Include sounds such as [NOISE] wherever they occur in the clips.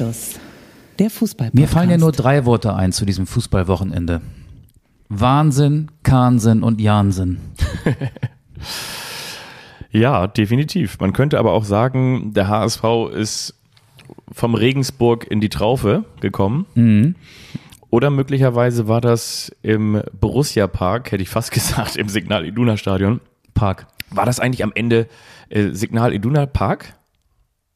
Anstoß. Der Fußball. Mir fallen ja nur drei Worte ein zu diesem Fußballwochenende. Wahnsinn, Kahnsinn und Jansinn. [LAUGHS] ja, definitiv. Man könnte aber auch sagen, der HSV ist vom Regensburg in die Traufe gekommen. Mhm. Oder möglicherweise war das im Borussia Park, hätte ich fast [LAUGHS] gesagt, im Signal Iduna Stadion. Park. War das eigentlich am Ende äh, Signal Iduna Park?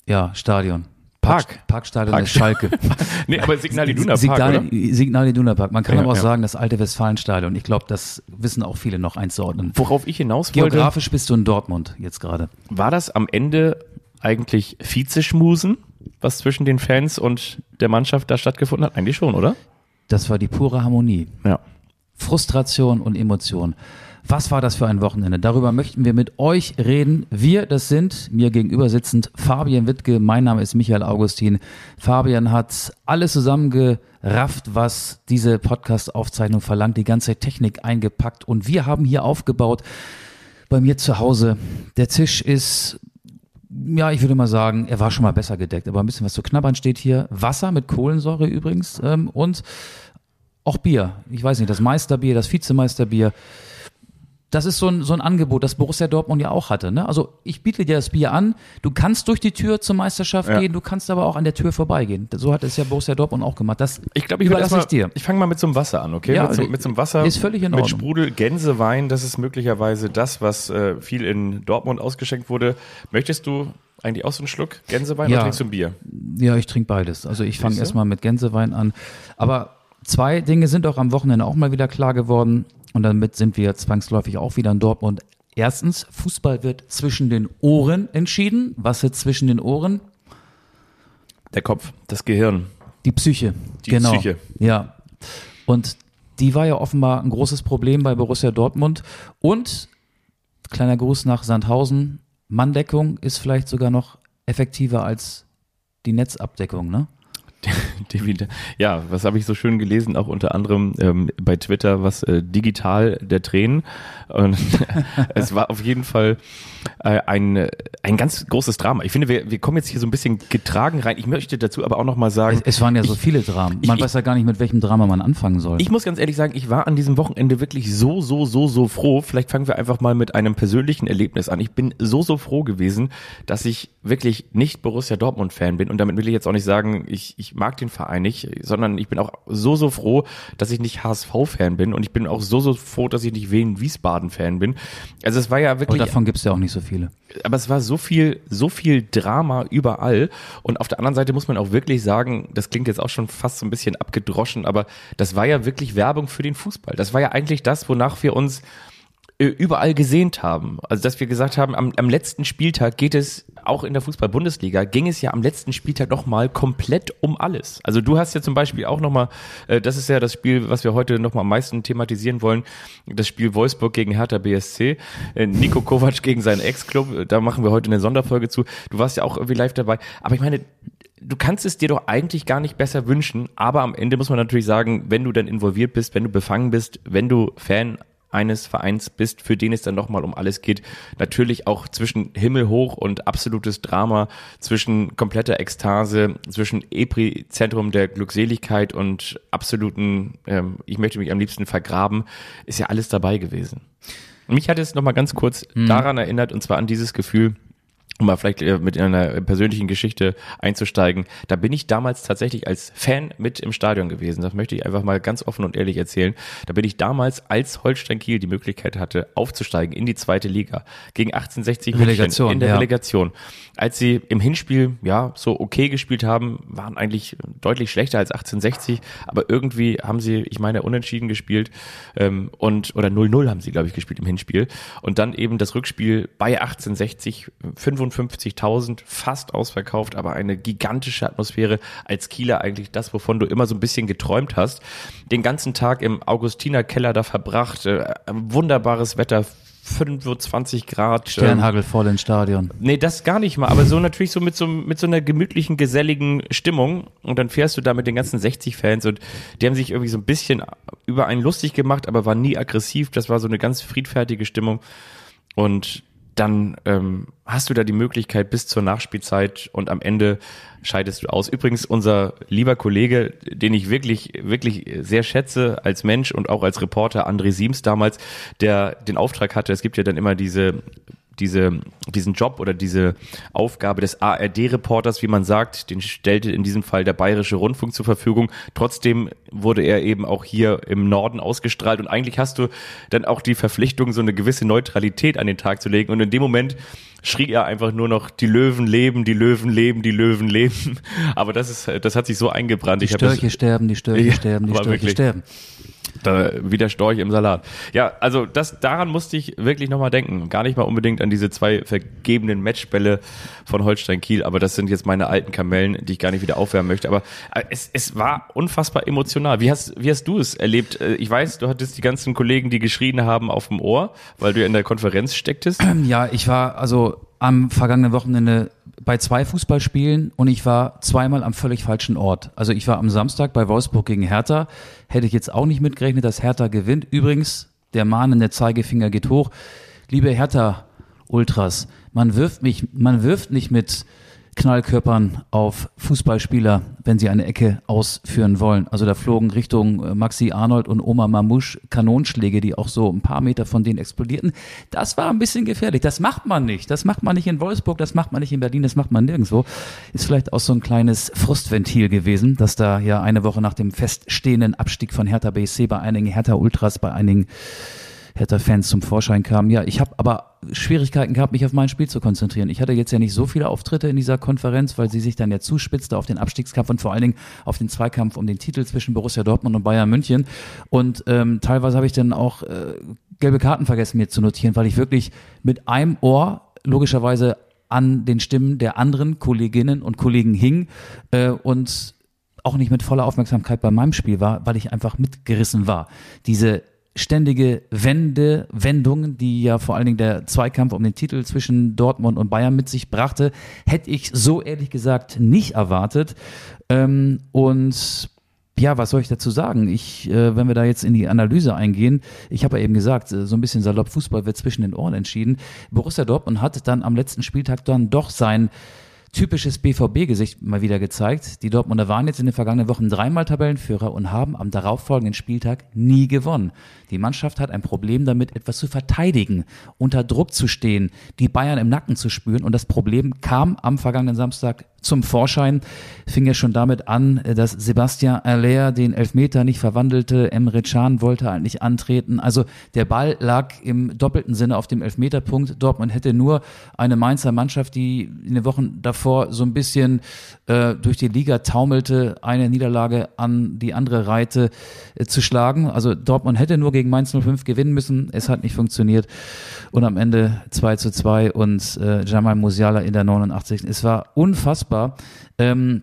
Ja, Stadion. Park. Parkstadion Park. Schalke. [LAUGHS] nee, aber Signal Iduna Park, Signal, oder? Signal Iduna Park. Man kann Ja, aber auch ja. sagen, das alte Westfalenstadion. Ich glaube, das wissen auch viele noch einzuordnen. Worauf ich hinaus wollte, Geografisch bist du in Dortmund jetzt gerade. war das am Ende eigentlich Vizeschmusen, was zwischen den Fans und der Mannschaft da stattgefunden hat? Eigentlich schon, oder? Das war die pure Harmonie. Ja. Frustration und Emotion. Was war das für ein Wochenende? Darüber möchten wir mit euch reden. Wir, das sind mir gegenüber sitzend Fabian Wittke, mein Name ist Michael Augustin. Fabian hat alles zusammengerafft, was diese Podcast-Aufzeichnung verlangt, die ganze Technik eingepackt und wir haben hier aufgebaut bei mir zu Hause. Der Tisch ist ja, ich würde mal sagen, er war schon mal besser gedeckt, aber ein bisschen was zu knabbern steht hier. Wasser mit Kohlensäure übrigens ähm, und auch Bier. Ich weiß nicht, das Meisterbier, das Vizemeisterbier. Das ist so ein, so ein Angebot, das Borussia Dortmund ja auch hatte. Ne? Also ich biete dir das Bier an. Du kannst durch die Tür zur Meisterschaft Ja. gehen, du kannst aber auch an der Tür vorbeigehen. So hat es ja Borussia Dortmund auch gemacht. Das Ich glaube, ich überlasse ich dir. Ich fange mal mit so einem Wasser an, okay? Ja, mit, so, mit so einem Wasser. ist völlig in Mit Ordnung. Sprudel, Gänsewein, das ist möglicherweise das, was äh, viel in Dortmund ausgeschenkt wurde. Möchtest du eigentlich auch so einen Schluck Gänsewein Ja. oder trinkst du ein Bier? Ja, ich trinke beides. Also ich fange erstmal mit Gänsewein an. Aber zwei Dinge sind auch am Wochenende auch mal wieder klar geworden. Und damit sind wir zwangsläufig auch wieder in Dortmund. Erstens, Fußball wird zwischen den Ohren entschieden. Was wird zwischen den Ohren? Der Kopf, das Gehirn. Die Psyche. Die genau. Psyche. Ja. Und die war ja offenbar ein großes Problem bei Borussia Dortmund. Und kleiner Gruß nach Sandhausen. Manndeckung ist vielleicht sogar noch effektiver als die Netzabdeckung, ne? [LAUGHS] [LAUGHS] Ja, was habe ich so schön gelesen, auch unter anderem ähm, bei Twitter, was äh, digital der Tränen. Und [LAUGHS] es war auf jeden Fall äh, ein, äh, ein ganz großes Drama. Ich finde, wir, wir kommen jetzt hier so ein bisschen getragen rein. Ich möchte dazu aber auch nochmal sagen, Es, es waren ja so viele Dramen. Man ich- weiß ja gar nicht, mit welchem Drama man anfangen soll. Ich muss ganz ehrlich sagen, ich war an diesem Wochenende wirklich so, so, so, so froh. Vielleicht fangen wir einfach mal mit einem persönlichen Erlebnis an. Ich bin so, so froh gewesen, dass ich wirklich nicht Borussia Dortmund-Fan bin. Und damit will ich jetzt auch nicht sagen, ich, ich mag den Verein nicht, sondern ich bin auch so, so froh, dass ich nicht HSV-Fan bin. Und ich bin auch so, so froh, dass ich nicht Wien-Wiesbaden-Fan bin. Also es war ja wirklich davon gibt's ja auch nicht so viele. aber es war so viel, so viel Drama überall. Und auf der anderen Seite muss man auch wirklich sagen, das klingt jetzt auch schon fast so ein bisschen abgedroschen, aber das war ja wirklich Werbung für den Fußball. Das war ja eigentlich das, wonach wir uns überall gesehnt haben. Also dass wir gesagt haben, am, am letzten Spieltag geht es auch in der Fußball-Bundesliga, ging es ja am letzten Spieltag nochmal komplett um alles. Also du hast ja zum Beispiel auch nochmal, äh, das ist ja das Spiel, was wir heute nochmal am meisten thematisieren wollen, das Spiel Wolfsburg gegen Hertha BSC, äh, Nico Kovac gegen seinen Ex-Club, äh, da machen wir heute eine Sonderfolge zu. Du warst ja auch irgendwie live dabei. Aber ich meine, du kannst es dir doch eigentlich gar nicht besser wünschen, aber am Ende muss man natürlich sagen, wenn du dann involviert bist, wenn du befangen bist, wenn du Fan eines Vereins bist, für den es dann nochmal um alles geht, natürlich auch zwischen Himmel hoch und absolutes Drama, zwischen kompletter Ekstase, zwischen Epizentrum der Glückseligkeit und absoluten, ähm, ich möchte mich am liebsten vergraben, ist ja alles dabei gewesen. Und mich hat es nochmal ganz kurz daran erinnert, und zwar an dieses Gefühl, um mal vielleicht äh, mit einer persönlichen Geschichte einzusteigen, da bin ich damals tatsächlich als Fan mit im Stadion gewesen. Das möchte ich einfach mal ganz offen und ehrlich erzählen. Da bin ich damals, als Holstein Kiel die Möglichkeit hatte, aufzusteigen in die zweite Liga gegen 1860 München Relegation, in der ja. Relegation. Als sie im Hinspiel ja so okay gespielt haben, waren eigentlich deutlich schlechter als 1860, aber irgendwie haben sie, ich meine, unentschieden gespielt ähm, und oder 0-0 haben sie, glaube ich, gespielt im Hinspiel und dann eben das Rückspiel bei 1860 55.000 fast ausverkauft, aber eine gigantische Atmosphäre als Kieler eigentlich das, wovon du immer so ein bisschen geträumt hast. Den ganzen Tag im Augustiner Keller da verbracht, äh, wunderbares Wetter. 25 Grad. ähm, Sternhagel voll ins Stadion. Nee, das gar nicht mal, aber so natürlich so mit so, mit so einer gemütlichen, geselligen Stimmung und dann fährst du da mit den ganzen 60 Fans und die haben sich irgendwie so ein bisschen über einen lustig gemacht, aber waren nie aggressiv, das war so eine ganz friedfertige Stimmung und dann ähm, hast du da die Möglichkeit bis zur Nachspielzeit und am Ende scheidest du aus. Übrigens, unser lieber Kollege, den ich wirklich, wirklich sehr schätze als Mensch und auch als Reporter, André Siems damals, der den Auftrag hatte, es gibt ja dann immer diese diese, diesen Job oder diese Aufgabe des ARD-Reporters, wie man sagt, den stellte in diesem Fall der Bayerische Rundfunk zur Verfügung. Trotzdem wurde er eben auch hier im Norden ausgestrahlt und eigentlich hast du dann auch die Verpflichtung, so eine gewisse Neutralität an den Tag zu legen und in dem Moment schrie er einfach nur noch, die Löwen leben, die Löwen leben, die Löwen leben. [LAUGHS] Aber das ist, das hat sich so eingebrannt. Die Störche sterben, die Störche ja, sterben, die Störche wirklich. sterben. Da, wie der Storch im Salat. Ja, also das, daran musste ich wirklich nochmal denken. Gar nicht mal unbedingt an diese zwei vergebenen Matchbälle von Holstein Kiel, aber das sind jetzt meine alten Kamellen, die ich gar nicht wieder aufwärmen möchte. Aber äh, es, es war unfassbar emotional. Wie hast, wie hast du es erlebt? Äh, ich weiß, du hattest die ganzen Kollegen, die geschrien haben, auf dem Ohr, weil du in der Konferenz stecktest. Ja, ich war also am vergangenen Wochenende bei zwei Fußballspielen und ich war zweimal am völlig falschen Ort. Also ich war am Samstag bei Wolfsburg gegen Hertha. Hätte ich jetzt auch nicht mitgerechnet, dass Hertha gewinnt. Übrigens, der mahnende Zeigefinger geht hoch. Liebe Hertha Ultras, man wirft mich, man wirft nicht mit Knallkörpern auf Fußballspieler, wenn sie eine Ecke ausführen wollen. Also da flogen Richtung äh, Maxi Arnold und Oma Mamouche Kanonschläge, die auch so ein paar Meter von denen explodierten. Das war ein bisschen gefährlich. Das macht man nicht. Das macht man nicht in Wolfsburg, das macht man nicht in Berlin, das macht man nirgendwo. Ist vielleicht auch so ein kleines Frustventil gewesen, dass da ja eine Woche nach dem feststehenden Abstieg von Hertha BSC bei einigen Hertha Ultras, bei einigen Hertha-Fans zum Vorschein kamen. Ja, ich habe aber Schwierigkeiten gehabt, mich auf mein Spiel zu konzentrieren. Ich hatte jetzt ja nicht so viele Auftritte in dieser Konferenz, weil sie sich dann ja zuspitzte auf den Abstiegskampf und vor allen Dingen auf den Zweikampf um den Titel zwischen Borussia Dortmund und Bayern München. Und ähm, teilweise habe ich dann auch äh, gelbe Karten vergessen mir zu notieren, weil ich wirklich mit einem Ohr logischerweise an den Stimmen der anderen Kolleginnen und Kollegen hing äh, und auch nicht mit voller Aufmerksamkeit bei meinem Spiel war, weil ich einfach mitgerissen war. Diese ständige Wende, Wendungen, die ja vor allen Dingen der Zweikampf um den Titel zwischen Dortmund und Bayern mit sich brachte, hätte ich so ehrlich gesagt nicht erwartet. Ähm, und ja, was soll ich dazu sagen? Ich, äh, wenn wir da jetzt in die Analyse eingehen, ich habe ja eben gesagt, äh, so ein bisschen salopp Fußball wird zwischen den Ohren entschieden. Borussia Dortmund hat dann am letzten Spieltag dann doch sein typisches BVB-Gesicht mal wieder gezeigt. Die Dortmunder waren jetzt in den vergangenen Wochen dreimal Tabellenführer und haben am darauffolgenden Spieltag nie gewonnen. Die Mannschaft hat ein Problem damit, etwas zu verteidigen, unter Druck zu stehen, die Bayern im Nacken zu spüren. Und das Problem kam am vergangenen Samstag zum Vorschein. Fing ja schon damit an, dass Sebastian Aller den Elfmeter nicht verwandelte. Emre Can wollte eigentlich antreten. Also der Ball lag im doppelten Sinne auf dem Elfmeterpunkt. Dortmund hätte nur eine Mainzer Mannschaft, die in den Wochen davor so ein bisschen äh, durch die Liga taumelte, eine Niederlage an die andere Reite äh, zu schlagen. Also Dortmund hätte nur gegen Mainz 05 gewinnen müssen. Es hat nicht funktioniert. Und am Ende 2 zu 2 und äh, Jamal Musiala in der 89. Es war unfassbar. Ähm,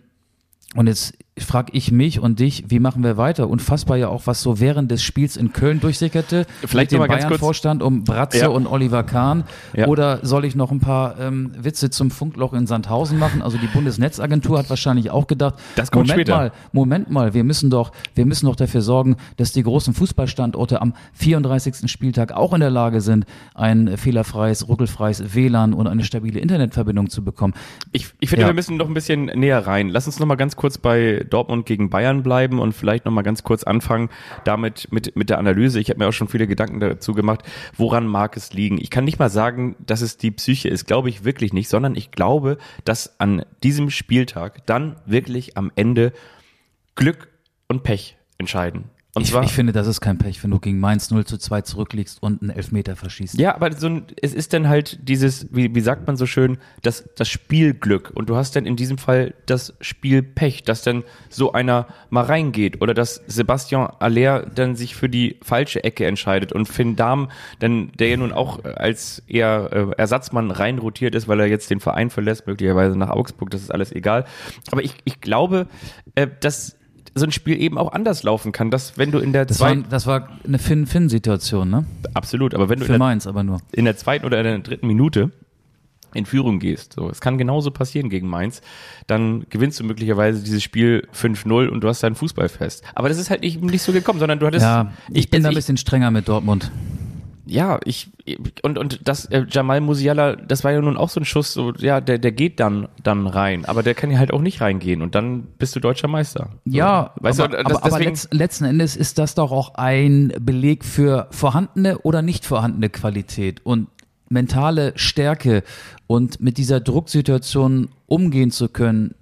und jetzt frage ich mich und dich, wie machen wir weiter? Unfassbar ja auch, was so während des Spiels in Köln durchsickerte. Vielleicht mit dem Bayern-Vorstand um Bratze ja. und Oliver Kahn. Ja. Oder soll ich noch ein paar ähm, Witze zum Funkloch in Sandhausen machen? Also die Bundesnetzagentur hat wahrscheinlich auch gedacht, das kommt Moment später. mal, Moment mal, wir müssen doch, wir müssen doch dafür sorgen, dass die großen Fußballstandorte am 34. Spieltag auch in der Lage sind, ein fehlerfreies, ruckelfreies WLAN und eine stabile Internetverbindung zu bekommen. Ich, ich finde, ja. wir müssen noch ein bisschen näher rein. Lass uns noch mal ganz kurz bei Dortmund gegen Bayern bleiben und vielleicht noch mal ganz kurz anfangen damit mit, mit der Analyse. Ich habe mir auch schon viele Gedanken dazu gemacht, woran mag es liegen. Ich kann nicht mal sagen, dass es die Psyche ist, glaube ich wirklich nicht, sondern ich glaube, dass an diesem Spieltag dann wirklich am Ende Glück und Pech entscheiden. Und ich, zwar, ich finde, das ist kein Pech, wenn du gegen Mainz 0 zu 2 zurückliegst und einen Elfmeter verschießt. Ja, aber so ein, es ist dann halt dieses, wie, wie sagt man so schön, das, das Spielglück. Und du hast dann in diesem Fall das Spielpech, dass dann so einer mal reingeht oder dass Sebastian Aller dann sich für die falsche Ecke entscheidet und Finn Dahm, dann, der ja nun auch als eher äh, Ersatzmann reinrotiert ist, weil er jetzt den Verein verlässt, möglicherweise nach Augsburg, das ist alles egal. Aber ich, ich glaube, äh, dass so ein Spiel eben auch anders laufen kann, dass wenn du in der das war, das war eine Finn-Finn-Situation, ne? Absolut, aber wenn du Für in der, Mainz aber nur. in der zweiten oder in der dritten Minute in Führung gehst, so, es kann genauso passieren gegen Mainz, dann gewinnst du möglicherweise dieses Spiel 5-0 und du hast dein Fußballfest. Aber das ist halt nicht, nicht so gekommen, sondern du hattest. Ja, ich bin da ein bisschen strenger mit Dortmund. Ja, ich und und das äh, Jamal Musiala, das war ja nun auch so ein Schuss, so ja, der der geht dann dann rein, aber der kann ja halt auch nicht reingehen und dann bist du deutscher Meister. Ja, weißt aber, du, das, aber, aber letzt, letzten Endes ist das doch auch ein Beleg für vorhandene oder nicht vorhandene Qualität und mentale Stärke und mit dieser Drucksituation umgehen zu können.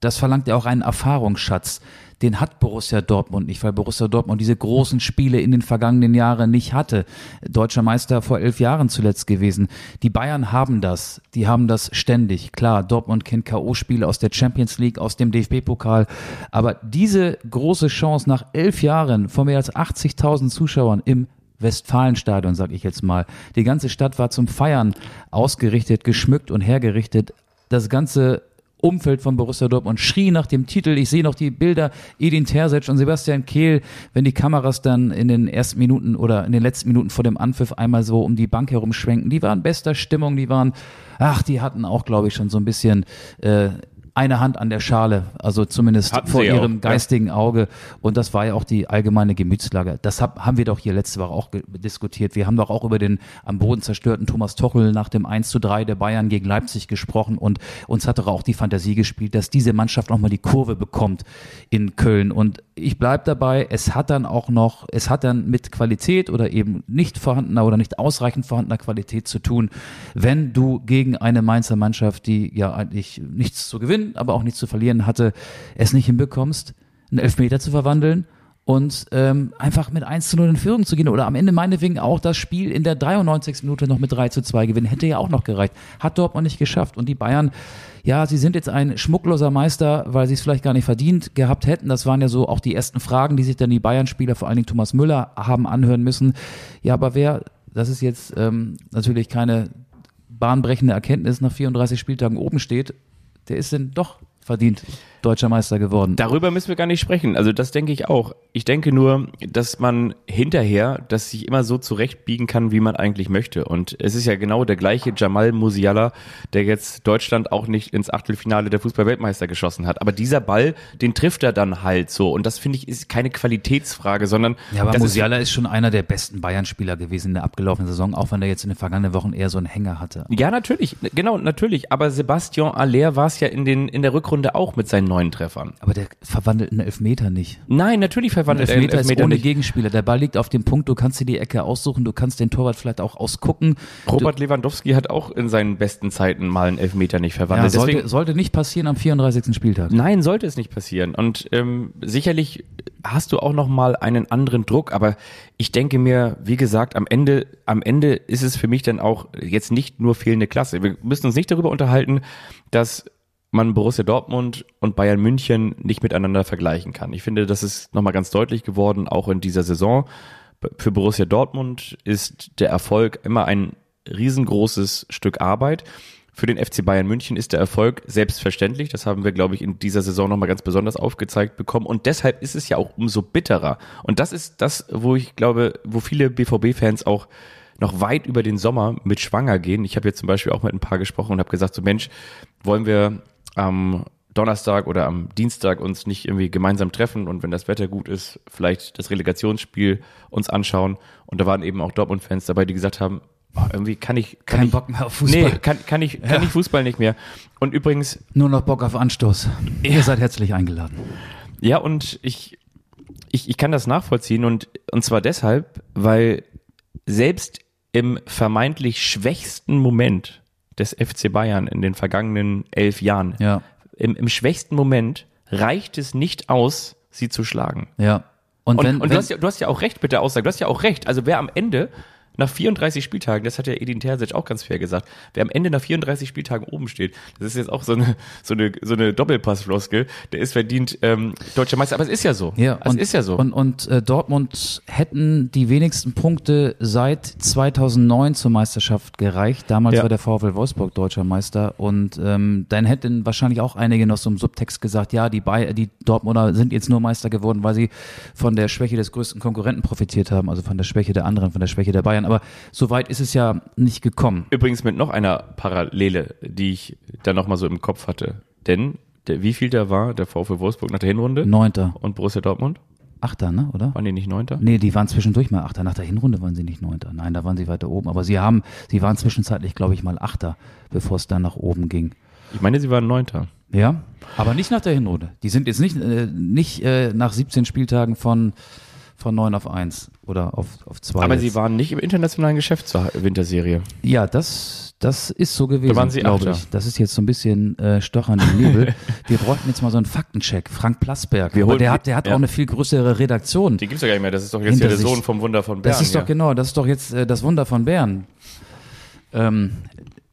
Das verlangt ja auch einen Erfahrungsschatz den hat Borussia Dortmund nicht, weil Borussia Dortmund diese großen Spiele in den vergangenen Jahren nicht hatte. Deutscher Meister vor elf Jahren zuletzt gewesen. Die Bayern haben das, die haben das ständig. Klar, Dortmund kennt K.O.-Spiele aus der Champions League, aus dem DFB-Pokal, aber diese große Chance nach elf Jahren vor mehr als 80.000 Zuschauern im Westfalenstadion, sag ich jetzt mal. Die ganze Stadt war zum Feiern ausgerichtet, geschmückt und hergerichtet. Das ganze Umfeld von Borussia Dortmund schrie nach dem Titel. Ich sehe noch die Bilder Edin Terzic und Sebastian Kehl, wenn die Kameras dann in den ersten Minuten oder in den letzten Minuten vor dem Anpfiff einmal so um die Bank herumschwenken. Die waren bester Stimmung, die waren, ach, die hatten auch, glaube ich, schon so ein bisschen äh, eine Hand an der Schale, also zumindest Hatten vor ihrem auch, geistigen ja. Auge. Und das war ja auch die allgemeine Gemütslage. Das hab, haben wir doch hier letzte Woche auch diskutiert. Wir haben doch auch über den am Boden zerstörten Thomas Tochel nach dem 1 zu 3 der Bayern gegen Leipzig gesprochen und uns hat doch auch die Fantasie gespielt, dass diese Mannschaft nochmal die Kurve bekommt in Köln. Und ich bleib dabei, es hat dann auch noch, es hat dann mit Qualität oder eben nicht vorhandener oder nicht ausreichend vorhandener Qualität zu tun, wenn du gegen eine Mainzer Mannschaft, die ja eigentlich nichts zu gewinnen, aber auch nichts zu verlieren hatte, es nicht hinbekommst, einen Elfmeter zu verwandeln und ähm, einfach mit 1 zu 0 in Führung zu gehen oder am Ende meinetwegen auch das Spiel in der 93. Minute noch mit 3 zu 2 gewinnen, hätte ja auch noch gereicht. Hat Dortmund nicht geschafft und die Bayern ja, sie sind jetzt ein schmuckloser Meister, weil sie es vielleicht gar nicht verdient gehabt hätten. Das waren ja so auch die ersten Fragen, die sich dann die Bayern-Spieler, vor allen Dingen Thomas Müller, haben anhören müssen. Ja, aber wer, das ist jetzt ähm, natürlich keine bahnbrechende Erkenntnis, nach 34 Spieltagen oben steht, der ist denn doch verdient deutscher Meister geworden. Darüber müssen wir gar nicht sprechen. Also das denke ich auch. Ich denke nur, dass man hinterher das sich immer so zurechtbiegen kann, wie man eigentlich möchte. Und es ist ja genau der gleiche Jamal Musiala, der jetzt Deutschland auch nicht ins Achtelfinale der Fußballweltmeister geschossen hat. Aber dieser Ball, den trifft er dann halt so. Und das finde ich ist keine Qualitätsfrage, sondern ja, aber Musiala ist, ist, schon einer der besten Bayern-Spieler gewesen in der abgelaufenen Saison, auch wenn er jetzt in den vergangenen Wochen eher so einen Hänger hatte. Ja, natürlich, genau, natürlich. Aber Sebastian Aller war es ja in den in der Rückrunde auch mit seinen neun Treffern. Aber der verwandelt einen Elfmeter nicht. Nein, natürlich verwandelt ein Elfmeter, er Elfmeter ist ohne nicht. Gegenspieler. Der Ball liegt auf dem Punkt, du kannst dir die Ecke aussuchen, du kannst den Torwart vielleicht auch ausgucken. Robert du, Lewandowski hat auch in seinen besten Zeiten mal einen Elfmeter nicht verwandelt. Ja, sollte, Deswegen, sollte nicht passieren am 34. Spieltag. Nein, sollte es nicht passieren. Und ähm, sicherlich hast du auch noch mal einen anderen Druck, aber ich denke mir, wie gesagt, am Ende, am Ende ist es für mich dann auch jetzt nicht nur fehlende Klasse. Wir müssen uns nicht darüber unterhalten, dass man Borussia Dortmund und Bayern München nicht miteinander vergleichen kann. Ich finde, das ist nochmal ganz deutlich geworden, auch in dieser Saison. Für Borussia Dortmund ist der Erfolg immer ein riesengroßes Stück Arbeit. Für den FC Bayern München ist der Erfolg selbstverständlich. Das haben wir, glaube ich, in dieser Saison nochmal ganz besonders aufgezeigt bekommen. Und deshalb ist es ja auch umso bitterer. Und das ist das, wo ich glaube, wo viele BVB-Fans auch noch weit über den Sommer mit schwanger gehen. Ich habe jetzt zum Beispiel auch mit ein paar gesprochen und habe gesagt, so Mensch, wollen wir am Donnerstag oder am Dienstag uns nicht irgendwie gemeinsam treffen und wenn das Wetter gut ist, vielleicht das Relegationsspiel uns anschauen. Und da waren eben auch Dortmund-Fans dabei, die gesagt haben, oh, irgendwie kann ich kann kein ich, Bock mehr auf Fußball. Nee, kann, kann ich kann ja. ich Fußball nicht mehr. Und übrigens nur noch Bock auf Anstoß. Ja. Ihr seid herzlich eingeladen. Ja, und ich ich ich kann das nachvollziehen und und zwar deshalb, weil selbst im vermeintlich schwächsten Moment des FC Bayern in den vergangenen elf Jahren. Ja. Im, im schwächsten Moment reicht es nicht aus, sie zu schlagen. Ja. Und, und, wenn, und du, wenn, hast ja, du hast ja auch recht mit der Aussage. Du hast ja auch recht. Also wer am Ende nach 34 Spieltagen, das hat ja Edin Terzic auch ganz fair gesagt, wer am Ende nach 34 Spieltagen oben steht, das ist jetzt auch so eine, so eine, so eine Doppelpassfloskel, der ist verdient ähm, deutscher Meister, aber es ist ja so. Ja, es ist ja so. Und, und äh, Dortmund hätten die wenigsten Punkte seit 2009 zur Meisterschaft gereicht. Damals ja. war der VfL Wolfsburg deutscher Meister und ähm, dann hätten wahrscheinlich auch einige noch so im Subtext gesagt, ja, die, Bay die Dortmunder sind jetzt nur Meister geworden, weil sie von der Schwäche des größten Konkurrenten profitiert haben, also von der Schwäche der anderen, von der Schwäche der Bayern aber so weit ist es ja nicht gekommen. Übrigens mit noch einer Parallele, die ich da nochmal so im Kopf hatte. Denn der, wie viel da war der VfL Wolfsburg nach der Hinrunde? Neunter. Und Borussia Dortmund? Achter, ne, oder? Waren die nicht Neunter? Nee, die waren zwischendurch mal Achter. Nach der Hinrunde waren sie nicht Neunter. Nein, da waren sie weiter oben. Aber sie haben, sie waren zwischenzeitlich, glaube ich, mal Achter, bevor es dann nach oben ging. Ich meine, sie waren Neunter. Ja, aber nicht nach der Hinrunde. Die sind jetzt nicht, äh, nicht äh, nach 17 Spieltagen von, von 9 auf 1 oder auf, auf 2. Aber jetzt. sie waren nicht im internationalen Geschäft zur Winterserie. Ja, das, das ist so gewesen, Da waren sie glaube ich. Das ist jetzt so ein bisschen äh, Stochern im Nebel. [LAUGHS] Wir bräuchten jetzt mal so einen Faktencheck. Frank Plasberg. Der hat, der hat ja. auch eine viel größere Redaktion. Die gibt's ja gar nicht mehr. Das ist doch jetzt hier der sich. Sohn vom Wunder von Bern. Das ist doch genau, das ist doch jetzt äh, das Wunder von Bern. Ähm,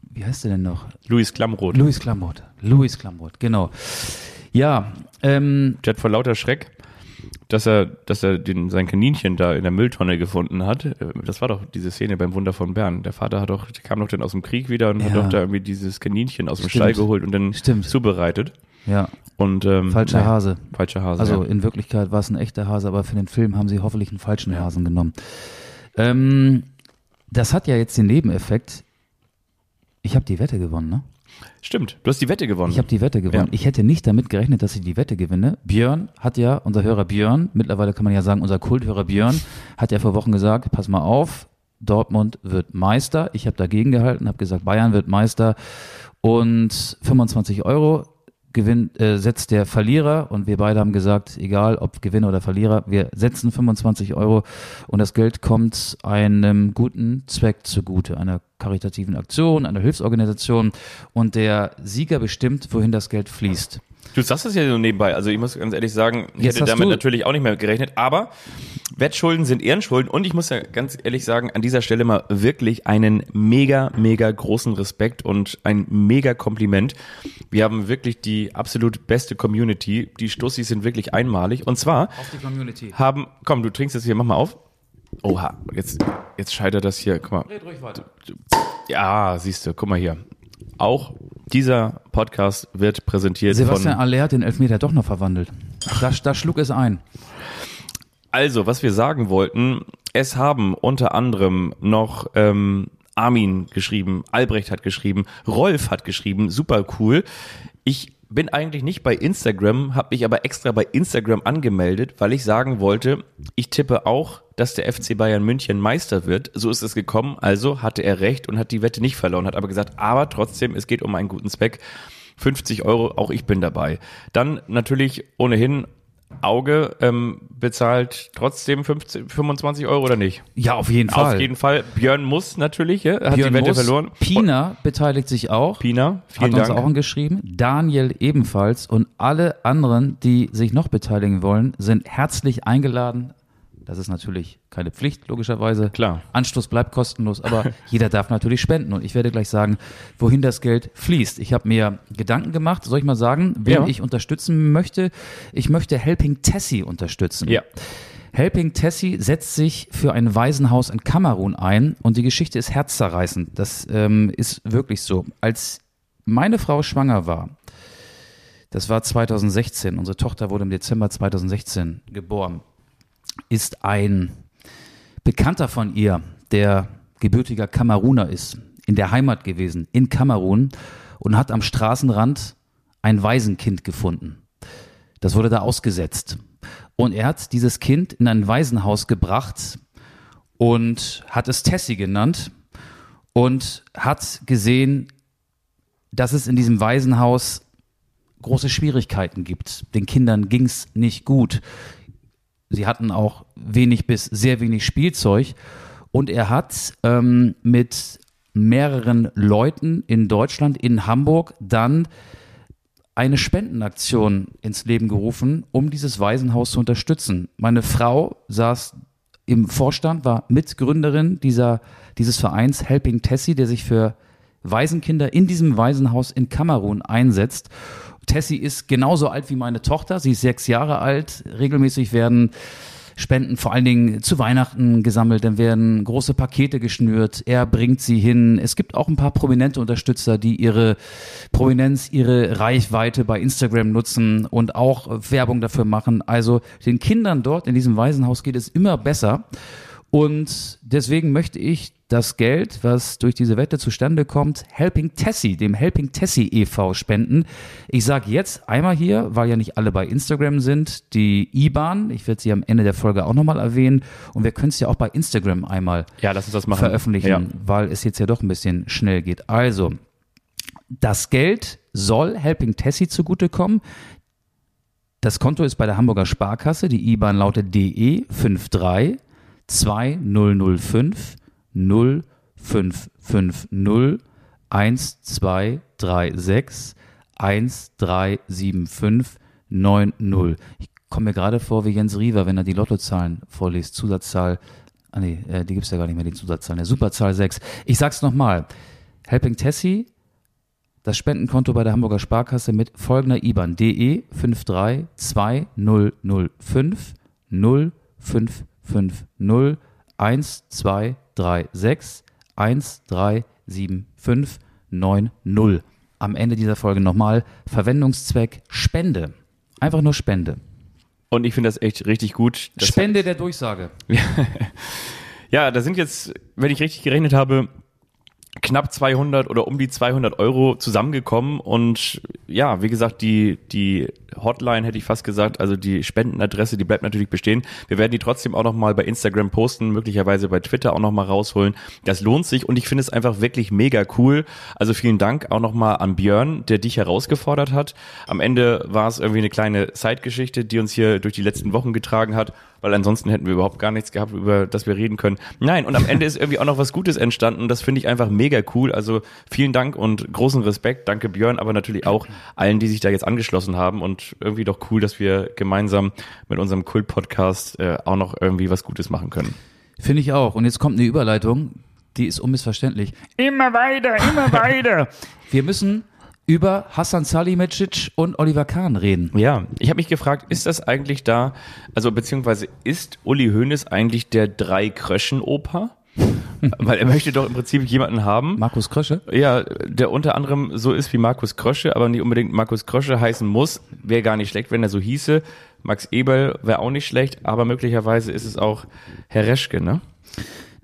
wie heißt der denn noch? Luis Klamroth. Louis Klamroth. Louis Klamroth, genau. Ja, ähm, Der hat vor lauter Schreck, dass er, dass er den, sein Kaninchen da in der Mülltonne gefunden hat. Äh, Das war doch diese Szene beim Wunder von Bern. Der Vater hat doch, der kam doch dann aus dem Krieg wieder und hat Ja. doch da irgendwie dieses Kaninchen aus dem Stimmt. Stall geholt und dann Stimmt. zubereitet. ja, Und ähm, falscher naja, Hase. Falscher Hase. Also ja. in Wirklichkeit war es ein echter Hase, aber für den Film haben sie hoffentlich einen falschen Hasen genommen. Ähm, das hat ja jetzt den Nebeneffekt. Ich habe die Wette gewonnen, ne? Stimmt, du hast die Wette gewonnen. Ich habe die Wette gewonnen. Ja. Ich hätte nicht damit gerechnet, dass ich die Wette gewinne. Björn hat ja, unser Hörer Björn, mittlerweile kann man ja sagen, unser Kulthörer Björn, hat ja vor Wochen gesagt, pass mal auf, Dortmund wird Meister. Ich habe dagegen gehalten, habe gesagt, Bayern wird Meister und 25 Euro gewinnt, äh, setzt der Verlierer und wir beide haben gesagt, egal ob Gewinner oder Verlierer, wir setzen 25 Euro und das Geld kommt einem guten Zweck zugute, einer karitativen Aktion, einer Hilfsorganisation und der Sieger bestimmt, wohin das Geld fließt. Du sagst das ja so nebenbei. Also ich muss ganz ehrlich sagen, ich Jetzt hätte damit natürlich auch nicht mehr gerechnet. Aber Wettschulden sind Ehrenschulden. Und ich muss ja ganz ehrlich sagen, an dieser Stelle mal wirklich einen mega, mega großen Respekt und ein mega Kompliment. Wir haben wirklich die absolut beste Community. Die Stussis sind wirklich einmalig. Und zwar Auf die Community. haben, komm, du trinkst jetzt hier, mach mal auf. Oha, jetzt, jetzt scheitert das hier. Guck mal. Red ruhig weiter. Ja, siehst du, guck mal hier. Auch dieser Podcast wird präsentiert Sebastian von Aller hat den Elfmeter doch noch verwandelt. Da, da schlug es ein. Also, was wir sagen wollten, es haben unter anderem noch ähm, Armin geschrieben, Albrecht hat geschrieben, Rolf hat geschrieben, super cool. Ich bin eigentlich nicht bei Instagram, habe mich aber extra bei Instagram angemeldet, weil ich sagen wollte, ich tippe auch, dass der FC Bayern München Meister wird. So ist es gekommen, also hatte er recht und hat die Wette nicht verloren, hat aber gesagt, aber trotzdem, es geht um einen guten Zweck. 50 Euro, auch ich bin dabei. Dann natürlich ohnehin Auge ähm, bezahlt trotzdem 15, 25 Euro oder nicht? Ja, auf jeden Fall. Auf jeden Fall. Björn muss natürlich, ja, hat Björn die Wette Muss. verloren. Pina beteiligt sich auch. Und Pina, vielen hat uns Dank. auch angeschrieben. Daniel ebenfalls. Und alle anderen, die sich noch beteiligen wollen, sind herzlich eingeladen. Das ist natürlich keine Pflicht, logischerweise. Klar. Anstoß bleibt kostenlos, aber [LAUGHS] jeder darf natürlich spenden. Und ich werde gleich sagen, wohin das Geld fließt. Ich habe mir Gedanken gemacht, soll ich mal sagen, wen Ja. ich unterstützen möchte. Ich möchte Helping Tessie unterstützen. Ja. Helping Tessie setzt sich für ein Waisenhaus in Kamerun ein und die Geschichte ist herzzerreißend. Das ähm, ist wirklich so. Als meine Frau schwanger war, das war 2016, unsere Tochter wurde im Dezember 2016 geboren, ist ein Bekannter von ihr, der gebürtiger Kameruner ist, in der Heimat gewesen, in Kamerun und hat am Straßenrand ein Waisenkind gefunden. Das wurde da ausgesetzt. Und er hat dieses Kind in ein Waisenhaus gebracht und hat es Tessie genannt und hat gesehen, dass es in diesem Waisenhaus große Schwierigkeiten gibt. Den Kindern ging's nicht gut. Sie hatten auch wenig bis sehr wenig Spielzeug. Und er hat ähm, mit mehreren Leuten in Deutschland, in Hamburg, dann eine Spendenaktion ins Leben gerufen, um dieses Waisenhaus zu unterstützen. Meine Frau saß im Vorstand, war Mitgründerin dieser, dieses Vereins Helping Tessie, der sich für Waisenkinder in diesem Waisenhaus in Kamerun einsetzt. Tessie ist genauso alt wie meine Tochter. Sie ist sechs Jahre alt. Regelmäßig werden Spenden vor allen Dingen zu Weihnachten gesammelt, dann werden große Pakete geschnürt, er bringt sie hin. Es gibt auch ein paar prominente Unterstützer, die ihre Prominenz, ihre Reichweite bei Instagram nutzen und auch Werbung dafür machen. Also den Kindern dort in diesem Waisenhaus geht es immer besser. Und deswegen möchte ich das Geld, was durch diese Wette zustande kommt, Helping Tessie, dem Helping Tessie e.V. spenden. Ich sage jetzt einmal hier, weil ja nicht alle bei Instagram sind, die IBAN. Ich werde sie am Ende der Folge auch nochmal erwähnen. Und wir können es ja auch bei Instagram einmal Ja, lass uns das machen. veröffentlichen, Ja. weil es jetzt ja doch ein bisschen schnell geht. Also, das Geld soll Helping Tessie zugutekommen. Das Konto ist bei der Hamburger Sparkasse. Die IBAN lautet DE 53 2005 0550 1236 1375 90. Ich komme mir gerade vor wie Jens Riewer, wenn er die Lottozahlen vorliest. Zusatzzahl, ah nee, äh, die gibt's ja gar nicht mehr, die Zusatzzahlen. Der Superzahl 6. Ich sag's nochmal. Helping Tessie, das Spendenkonto bei der Hamburger Sparkasse mit folgender IBAN DE 53 2005 0550 1236 1375 90. Am Ende dieser Folge nochmal Verwendungszweck Spende. Einfach nur Spende. Und ich finde das echt richtig gut. Spende der Durchsage. [LAUGHS] Ja, da sind jetzt, wenn ich richtig gerechnet habe, knapp 200 oder um die 200 Euro zusammengekommen und ja, wie gesagt, die, die Hotline hätte ich fast gesagt, also die Spendenadresse, die bleibt natürlich bestehen. Wir werden die trotzdem auch nochmal bei Instagram posten, möglicherweise bei Twitter auch nochmal rausholen. Das lohnt sich und ich finde es einfach wirklich mega cool. Also vielen Dank auch nochmal an Björn, der dich herausgefordert hat. Am Ende war es irgendwie eine kleine Zeitgeschichte, die uns hier durch die letzten Wochen getragen hat, weil ansonsten hätten wir überhaupt gar nichts gehabt, über das wir reden können. Nein, und am Ende ist irgendwie auch noch was Gutes entstanden. Das finde ich einfach mega cool. Also vielen Dank und großen Respekt. Danke Björn, aber natürlich auch allen, die sich da jetzt angeschlossen haben und irgendwie doch cool, dass wir gemeinsam mit unserem Kult-Podcast äh, auch noch irgendwie was Gutes machen können. Finde ich auch. Und jetzt kommt eine Überleitung, die ist unmissverständlich. Immer weiter, immer weiter. [LAUGHS] Wir müssen über Hassan Salihamidzic und Oliver Kahn reden. Ja, ich habe mich gefragt, ist das eigentlich da, also beziehungsweise ist Uli Hoeneß eigentlich der Drei-Kröschen-Opa? [LAUGHS] Weil er möchte doch im Prinzip jemanden haben, Markus Krösche? Ja, der unter anderem so ist wie Markus Krösche, aber nicht unbedingt Markus Krösche heißen muss. Wäre gar nicht schlecht, wenn er so hieße. Max Eberl wäre auch nicht schlecht, aber möglicherweise ist es auch Herr Reschke, ne?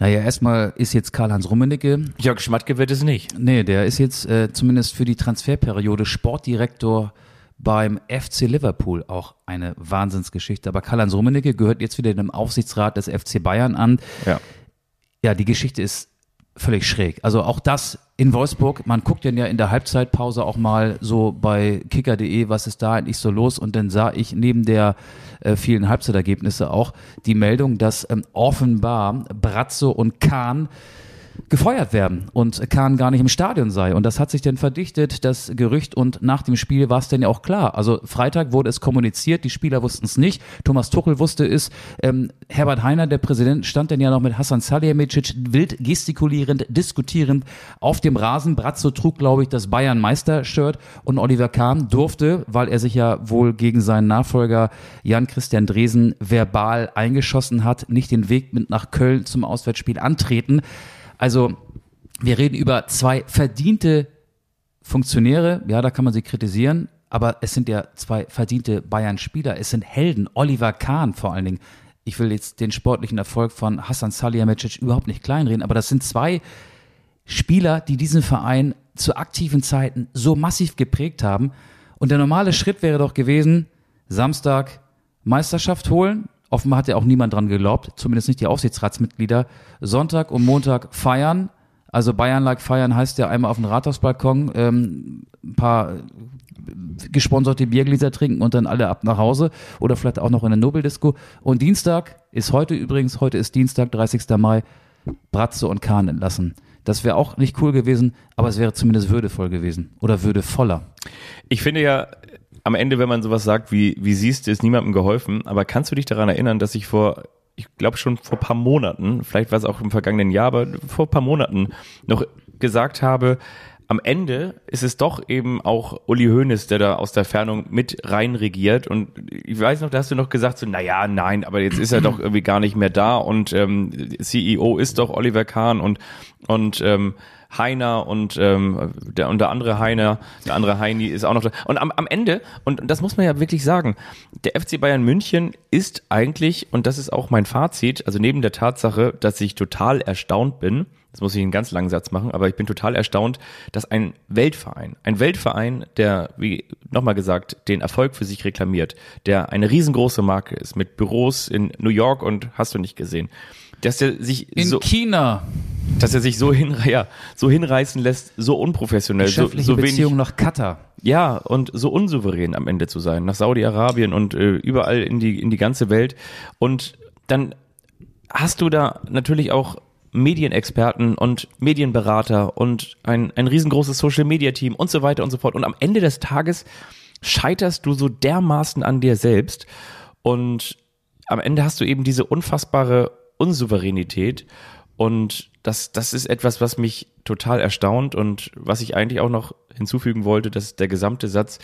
Naja, erstmal ist jetzt Karl-Heinz Rummenigge, Jörg Schmatke wird es nicht. nee, der ist jetzt äh, zumindest für die Transferperiode Sportdirektor beim FC Liverpool. Auch eine Wahnsinnsgeschichte. Aber Karl-Heinz Rummenigge gehört jetzt wieder dem Aufsichtsrat des FC Bayern an. Ja. Ja, die Geschichte ist völlig schräg. Also auch das in Wolfsburg, man guckt dann ja in der Halbzeitpause auch mal so bei kicker.de, was ist da eigentlich so los? Und dann sah ich neben der äh, vielen Halbzeitergebnisse auch die Meldung, dass ähm, offenbar Brazzo und Kahn gefeuert werden und Kahn gar nicht im Stadion sei. Und das hat sich dann verdichtet, das Gerücht. Und nach dem Spiel war es dann ja auch klar. Also Freitag wurde es kommuniziert, die Spieler wussten es nicht. Thomas Tuchel wusste es. Ähm, Herbert Heiner, der Präsident, stand dann ja noch mit Hassan Salihamidzic wild gestikulierend, diskutierend auf dem Rasen. Brazzo trug, glaube ich, das Bayern-Meister-Shirt und Oliver Kahn durfte, weil er sich ja wohl gegen seinen Nachfolger Jan-Christian Dresen verbal eingeschossen hat, nicht den Weg mit nach Köln zum Auswärtsspiel antreten. Also wir reden über zwei verdiente Funktionäre, ja, da kann man sie kritisieren, aber es sind ja zwei verdiente Bayern-Spieler, es sind Helden, Oliver Kahn vor allen Dingen. Ich will jetzt den sportlichen Erfolg von Hassan Salihamidzic überhaupt nicht kleinreden, aber das sind zwei Spieler, die diesen Verein zu aktiven Zeiten so massiv geprägt haben. Und der normale Schritt wäre doch gewesen, Samstag Meisterschaft holen. Offenbar hat ja auch niemand dran geglaubt, zumindest nicht die Aufsichtsratsmitglieder. Sonntag und Montag feiern. Also Bayern-like feiern heißt ja einmal auf dem Rathausbalkon ähm, ein paar gesponserte Biergläser trinken und dann alle ab nach Hause oder vielleicht auch noch in der Nobeldisco. Und Dienstag ist heute übrigens, heute ist Dienstag, 30. Mai, Bratze und Kahn entlassen. Das wäre auch nicht cool gewesen, aber es wäre zumindest würdevoll gewesen oder würdevoller. Ich finde ja, am Ende, wenn man sowas sagt, wie, wie siehst du, ist niemandem geholfen, aber kannst du dich daran erinnern, dass ich vor, ich glaube schon vor paar Monaten, vielleicht war es auch im vergangenen Jahr, aber vor paar Monaten noch gesagt habe, am Ende ist es doch eben auch Uli Hoeneß, der da aus der Fernung mit rein regiert. Und ich weiß noch, da hast du noch gesagt, so, naja, nein, aber jetzt ist er doch irgendwie gar nicht mehr da und ähm, CEO ist doch Oliver Kahn und, und ähm, Heiner und ähm, der, und der andere Heiner, der andere Heini ist auch noch da. Und am, am Ende, und das muss man ja wirklich sagen, der FC Bayern München ist eigentlich, und das ist auch mein Fazit, also neben der Tatsache, dass ich total erstaunt bin, das muss ich einen ganz langen Satz machen, aber ich bin total erstaunt, dass ein Weltverein, ein Weltverein, der, wie nochmal gesagt, den Erfolg für sich reklamiert, der eine riesengroße Marke ist, mit Büros in New York und hast du nicht gesehen, dass er sich In so, China. dass er sich so hin, [LAUGHS] ja, so hinreißen lässt, so unprofessionell, so, so wenig, Beziehung nach Katar. ja, und so unsouverän am Ende zu sein, nach Saudi-Arabien und äh, überall in die, in die ganze Welt. Und dann hast du da natürlich auch Medienexperten und Medienberater und ein, ein riesengroßes Social-Media-Team und so weiter und so fort. Und am Ende des Tages scheiterst du so dermaßen an dir selbst und am Ende hast du eben diese unfassbare Unsouveränität und das, das ist etwas, was mich total erstaunt und was ich eigentlich auch noch hinzufügen wollte, dass der gesamte Satz,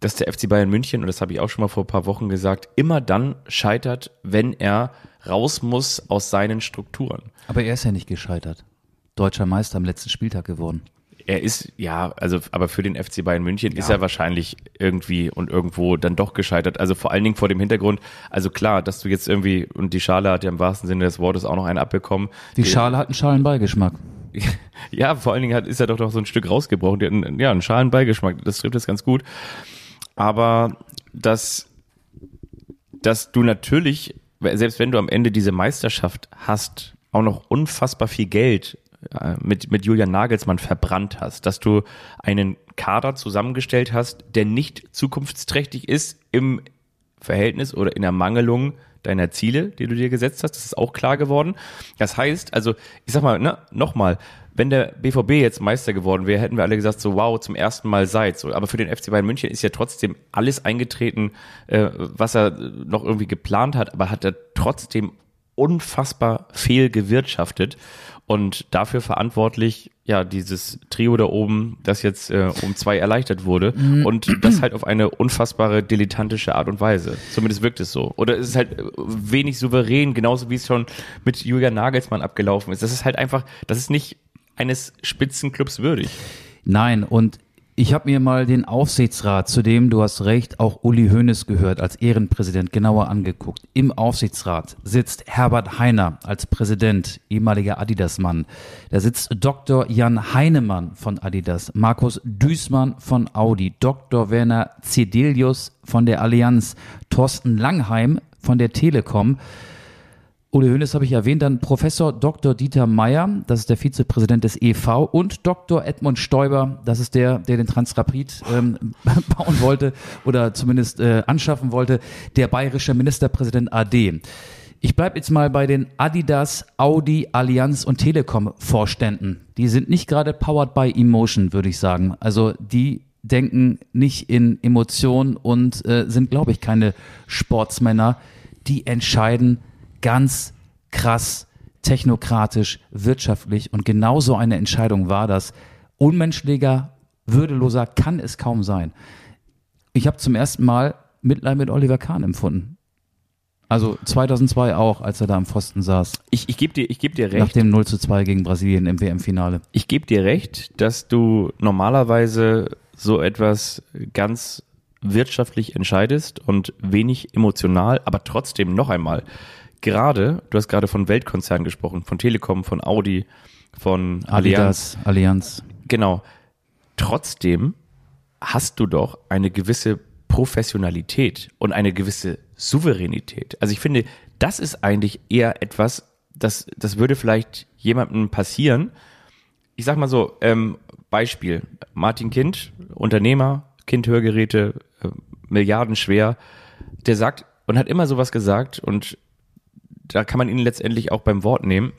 dass der FC Bayern München, und das habe ich auch schon mal vor ein paar Wochen gesagt, immer dann scheitert, wenn er raus muss aus seinen Strukturen. Aber er ist ja nicht gescheitert. Deutscher Meister am letzten Spieltag geworden. Er ist, ja, also, aber für den FC Bayern München ist er wahrscheinlich irgendwie und irgendwo dann doch gescheitert. Also vor allen Dingen vor dem Hintergrund, also klar, dass du jetzt irgendwie, und die Schale hat ja im wahrsten Sinne des Wortes auch noch einen abbekommen. Die Schale hat einen Schalenbeigeschmack. [LAUGHS] Ja, vor allen Dingen hat, ist er doch noch so ein Stück rausgebrochen. Die hat einen, ja, einen Schalenbeigeschmack. Das trifft es ganz gut. Aber dass, dass du natürlich, selbst wenn du am Ende diese Meisterschaft hast, auch noch unfassbar viel Geld mit, mit Julian Nagelsmann verbrannt hast, dass du einen Kader zusammengestellt hast, der nicht zukunftsträchtig ist im Verhältnis oder in Ermangelung deiner Ziele, die du dir gesetzt hast. Das ist auch klar geworden. Das heißt, also, ich sag mal, ne, nochmal, wenn der BVB jetzt Meister geworden wäre, hätten wir alle gesagt, so wow, zum ersten Mal seit. So, aber für den FC Bayern München ist ja trotzdem alles eingetreten, äh, was er noch irgendwie geplant hat, aber hat er trotzdem unfassbar fehl gewirtschaftet und dafür verantwortlich, ja, dieses Trio da oben, das jetzt äh, um zwei erleichtert wurde und das halt auf eine unfassbare dilettantische Art und Weise. Zumindest wirkt es so. Oder es ist halt äh, wenig souverän, genauso wie es schon mit Julian Nagelsmann abgelaufen ist. Das ist halt einfach, das ist nicht eines Spitzenclubs würdig. Nein, und ich habe mir mal den Aufsichtsrat, zu dem du hast recht, auch Uli Hoeneß gehört als Ehrenpräsident, genauer angeguckt. Im Aufsichtsrat sitzt Herbert Heiner als Präsident, ehemaliger Adidas-Mann. Da sitzt Dr. Jan Heinemann von Adidas, Markus Düßmann von Audi, Dr. Werner Zedelius von der Allianz, Thorsten Langheim von der Telekom. Uli Hoeneß habe ich erwähnt, dann Professor Dr. Dieter Meyer, das ist der Vizepräsident des EV und Dr. Edmund Stoiber, das ist der, der den Transrapid ähm, [LAUGHS] bauen wollte oder zumindest äh, anschaffen wollte, der bayerische Ministerpräsident AD. Ich bleibe jetzt mal bei den Adidas, Audi, Allianz und Telekom Vorständen. Die sind nicht gerade powered by Emotion, würde ich sagen. Also die denken nicht in Emotionen und äh, sind, glaube ich, keine Sportsmänner. Die entscheiden ganz krass technokratisch, wirtschaftlich und genau so eine Entscheidung war das. Unmenschlicher, würdeloser kann es kaum sein. Ich habe zum ersten Mal Mitleid mit Oliver Kahn empfunden. Also 2002 auch, als er da am Pfosten saß, Ich, ich gebe dir, ich geb dir recht. nach dem 0 zu 2 gegen Brasilien im WM-Finale. Ich gebe dir recht, dass du normalerweise so etwas ganz wirtschaftlich entscheidest und wenig emotional, aber trotzdem noch einmal, gerade, du hast gerade von Weltkonzernen gesprochen, von Telekom, von Audi, von Allianz. Adidas, Allianz. Genau. Trotzdem hast du doch eine gewisse Professionalität und eine gewisse Souveränität. Also ich finde, das ist eigentlich eher etwas, das, das würde vielleicht jemandem passieren. Ich sag mal so, ähm, Beispiel, Martin Kind, Unternehmer, Kind-Hörgeräte, äh, milliardenschwer, der sagt und hat immer sowas gesagt und da kann man ihn letztendlich auch beim Wort nehmen.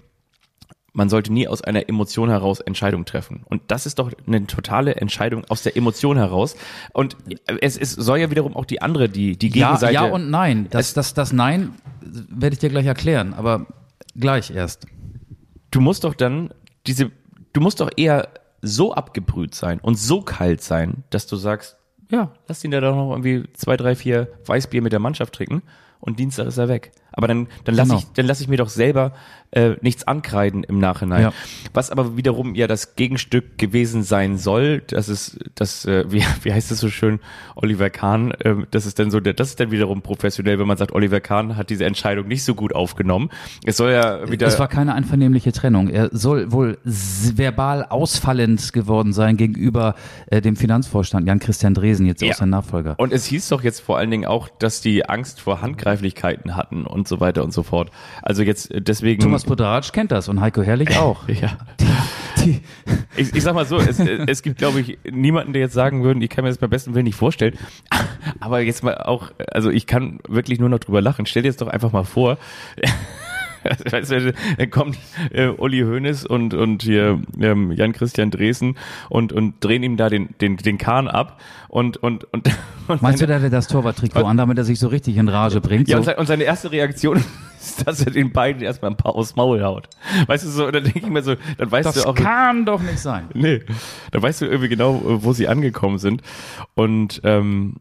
Man sollte nie aus einer Emotion heraus Entscheidungen treffen. Und das ist doch eine totale Entscheidung aus der Emotion heraus. Und es, es soll ja wiederum auch die andere, die, die Ja, Gegenseite. ja und nein. Das, das, das Nein werde ich dir gleich erklären, aber gleich erst. du musst doch dann diese, du musst doch eher so abgebrüht sein und so kalt sein, dass du sagst, ja, lass ihn da doch noch irgendwie zwei, drei, vier Weißbier mit der Mannschaft trinken und Dienstag ist er weg. Aber dann, dann lasse Genau. ich, dann lasse ich mir doch selber äh, nichts ankreiden im Nachhinein. Ja. Was aber wiederum ja das Gegenstück gewesen sein soll, das ist, das, äh, [LAUGHS] wie, wie heißt es so schön, Oliver Kahn, ähm, das ist dann so, das ist dann wiederum professionell, wenn man sagt, Oliver Kahn hat diese Entscheidung nicht so gut aufgenommen. Es soll ja wieder. Es war keine einvernehmliche Trennung. Er soll wohl verbal ausfallend geworden sein gegenüber äh, dem Finanzvorstand Jan-Christian Dresen, jetzt Ja. auch sein Nachfolger. Und es hieß doch jetzt vor allen Dingen auch, dass die Angst vor Handgreiflichkeiten hatten und so weiter und so fort. Also jetzt äh, deswegen. Thomas Podarac kennt das und Heiko Herrlich [LAUGHS] auch. ja. Die, Ich, ich sag mal so, es, es gibt, glaube ich, niemanden, der jetzt sagen würden, ich kann mir das beim besten Willen nicht vorstellen. Aber jetzt mal auch, also ich kann wirklich nur noch drüber lachen. Stell dir jetzt doch einfach mal vor, [LAUGHS] weißt du, dann kommt äh, Uli Hoeneß und, und hier ähm, Jan-Christian Dresen und, und drehen ihm da den, den, den Kahn ab und, und, und, [LAUGHS] und meinst du, seine- der hat das Torwarttrikot an, damit er sich so richtig in Rage bringt? ja, und So, seine, und seine erste Reaktion [LAUGHS] ist, dass er den beiden erstmal ein paar aufs Maul haut. Weißt du so, und dann denke ich mir so, dann weißt das du auch. kann doch nicht sein. Nee, da weißt du irgendwie genau, wo sie angekommen sind. Und ähm,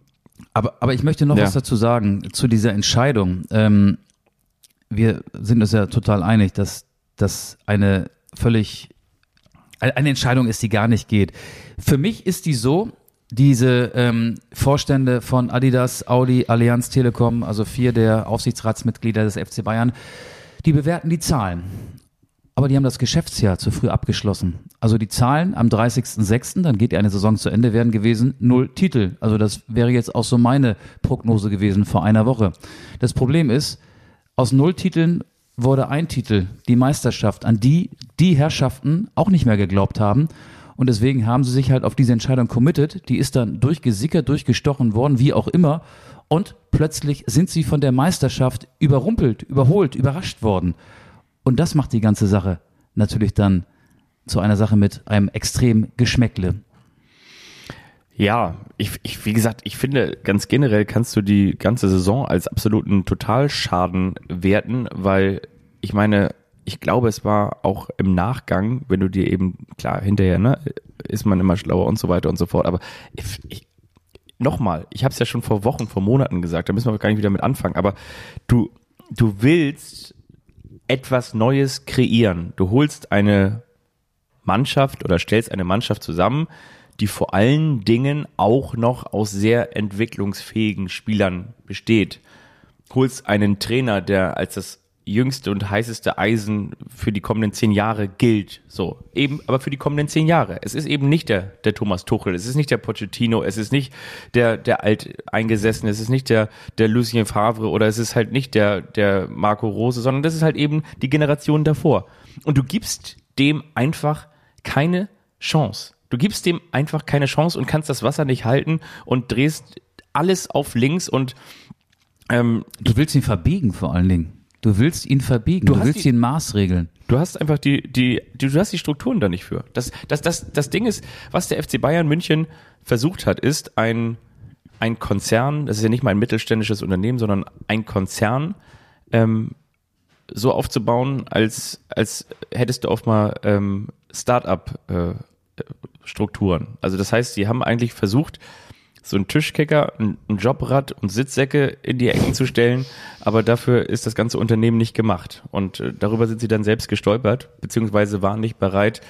Aber, aber ich möchte noch Ja. was dazu sagen, zu dieser Entscheidung. Ähm, wir sind uns ja total einig, dass das eine völlig, eine Entscheidung ist, die gar nicht geht. Für mich ist die so, diese ähm, Vorstände von Adidas, Audi, Allianz Telekom, also vier der Aufsichtsratsmitglieder des FC Bayern, die bewerten die Zahlen. Aber die haben das Geschäftsjahr zu früh abgeschlossen. Also die Zahlen am 30.06., dann geht eine Saison zu Ende, wären gewesen null Titel. Also das wäre jetzt auch so meine Prognose gewesen vor einer Woche. Das Problem ist, aus null Titeln wurde ein Titel, die Meisterschaft, an die die Herrschaften auch nicht mehr geglaubt haben. Und deswegen haben sie sich halt auf diese Entscheidung committed. Die ist dann durchgesickert, durchgestochen worden, wie auch immer. Und plötzlich sind sie von der Meisterschaft überrumpelt, überholt, überrascht worden. Und das macht die ganze Sache natürlich dann zu einer Sache mit einem extrem Geschmäckle. Ja, ich, ich, wie gesagt, ich finde, ganz generell kannst du die ganze Saison als absoluten Totalschaden werten, weil ich meine, ich glaube, es war auch im Nachgang, wenn du dir eben, klar, hinterher, ne, ist man immer schlauer und so weiter und so fort, aber ich, ich, nochmal, ich habe es ja schon vor Wochen, vor Monaten gesagt, da müssen wir gar nicht wieder mit anfangen, aber du, du willst etwas Neues kreieren. Du holst eine Mannschaft oder stellst eine Mannschaft zusammen, die vor allen Dingen auch noch aus sehr entwicklungsfähigen Spielern besteht. Holst einen Trainer, der als das jüngste und heißeste Eisen für die kommenden zehn Jahre gilt. So, eben, aber für die kommenden zehn Jahre. Es ist eben nicht der, der Thomas Tuchel, es ist nicht der Pochettino, es ist nicht der, der Alteingesessene, es ist nicht der, der Lucien Favre oder es ist halt nicht der, der Marco Rose, sondern das ist halt eben die Generation davor. Und du gibst dem einfach keine Chance. Du gibst dem einfach keine Chance und kannst das Wasser nicht halten und drehst alles auf links und ähm, Du willst ihn verbiegen vor allen Dingen. Du willst ihn verbiegen. Du Du, willst die- ihn maßregeln. Du hast einfach die, die, die, du hast die Strukturen da nicht für. Das, das, das, das Ding ist, was der FC Bayern München versucht hat, ist ein, ein Konzern, das ist ja nicht mal ein mittelständisches Unternehmen, sondern ein Konzern, ähm, so aufzubauen, als, als hättest du auch mal ähm, Start-up-Strukturen. also das heißt, die haben eigentlich versucht, so einen Tischkicker, ein, ein Jobrad und Sitzsäcke in die Ecken zu stellen, aber dafür ist das ganze Unternehmen nicht gemacht. Und äh, darüber sind sie dann selbst gestolpert, beziehungsweise waren nicht bereit,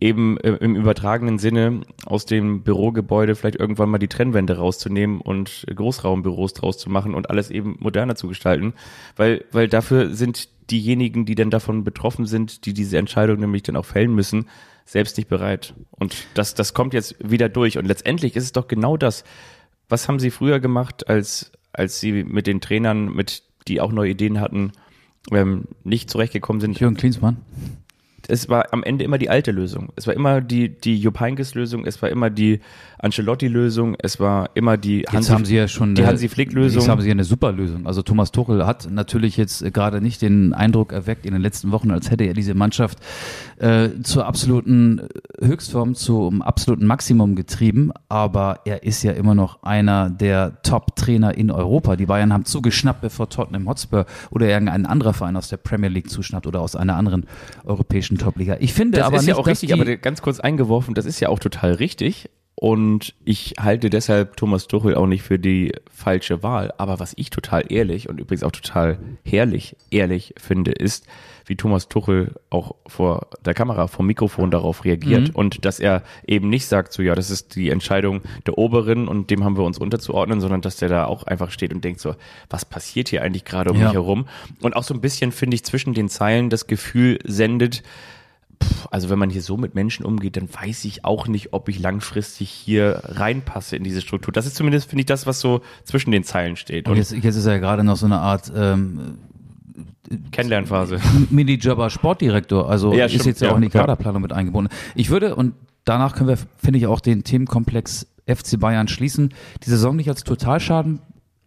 eben äh, im übertragenen Sinne aus dem Bürogebäude vielleicht irgendwann mal die Trennwände rauszunehmen und Großraumbüros draus zu machen und alles eben moderner zu gestalten, weil, weil dafür sind diejenigen, die dann davon betroffen sind, die diese Entscheidung nämlich dann auch fällen müssen, selbst nicht bereit. Und das, das kommt jetzt wieder durch. Und letztendlich ist es doch genau das. Was haben Sie früher gemacht, als, als Sie mit den Trainern, mit, die auch neue Ideen hatten, ähm, nicht zurechtgekommen sind? Jürgen Klinsmann. Es war am Ende immer die alte Lösung. Es war immer die, die Jupp Heynckes Lösung, es war immer die Ancelotti-Lösung, es war immer die Jetzt haben sie ja schon die äh, Hansi Flick-Lösung. Jetzt haben sie ja eine super Lösung. Also Thomas Tuchel hat natürlich jetzt äh, gerade nicht den Eindruck erweckt in den letzten Wochen, als hätte er diese Mannschaft äh, zur absoluten Höchstform, zum absoluten Maximum getrieben. Aber er ist ja immer noch einer der Top-Trainer in Europa. Die Bayern haben zugeschnappt, bevor Tottenham Hotspur oder irgendein anderer Verein aus der Premier League zuschnappt oder aus einer anderen europäischen Top-Liga. Ich finde Das aber ist nicht, ja auch richtig, die, aber ganz kurz eingeworfen, das ist ja auch total richtig. Und ich halte deshalb Thomas Tuchel auch nicht für die falsche Wahl. Aber was ich total ehrlich und übrigens auch total herrlich ehrlich finde, ist, wie Thomas Tuchel auch vor der Kamera, vom Mikrofon darauf reagiert Mhm. und dass er eben nicht sagt, so ja, das ist die Entscheidung der Oberen und dem haben wir uns unterzuordnen, sondern dass der da auch einfach steht und denkt so, was passiert hier eigentlich gerade um Ja. mich herum? Und auch so ein bisschen, finde ich, zwischen den Zeilen das Gefühl sendet, also wenn man hier so mit Menschen umgeht, dann weiß ich auch nicht, ob ich langfristig hier reinpasse in diese Struktur. Das ist zumindest, finde ich, das, was so zwischen den Zeilen steht. Und Und jetzt, jetzt ist er ja gerade noch so eine Art ähm, Kennenlernphase. Minijobber Sportdirektor, also Ja, ist stimmt, jetzt ja, auch in die ja. Kaderplanung mit eingebunden. Ich würde, und danach können wir, finde ich, auch den Themenkomplex FC Bayern schließen, die Saison nicht als Totalschaden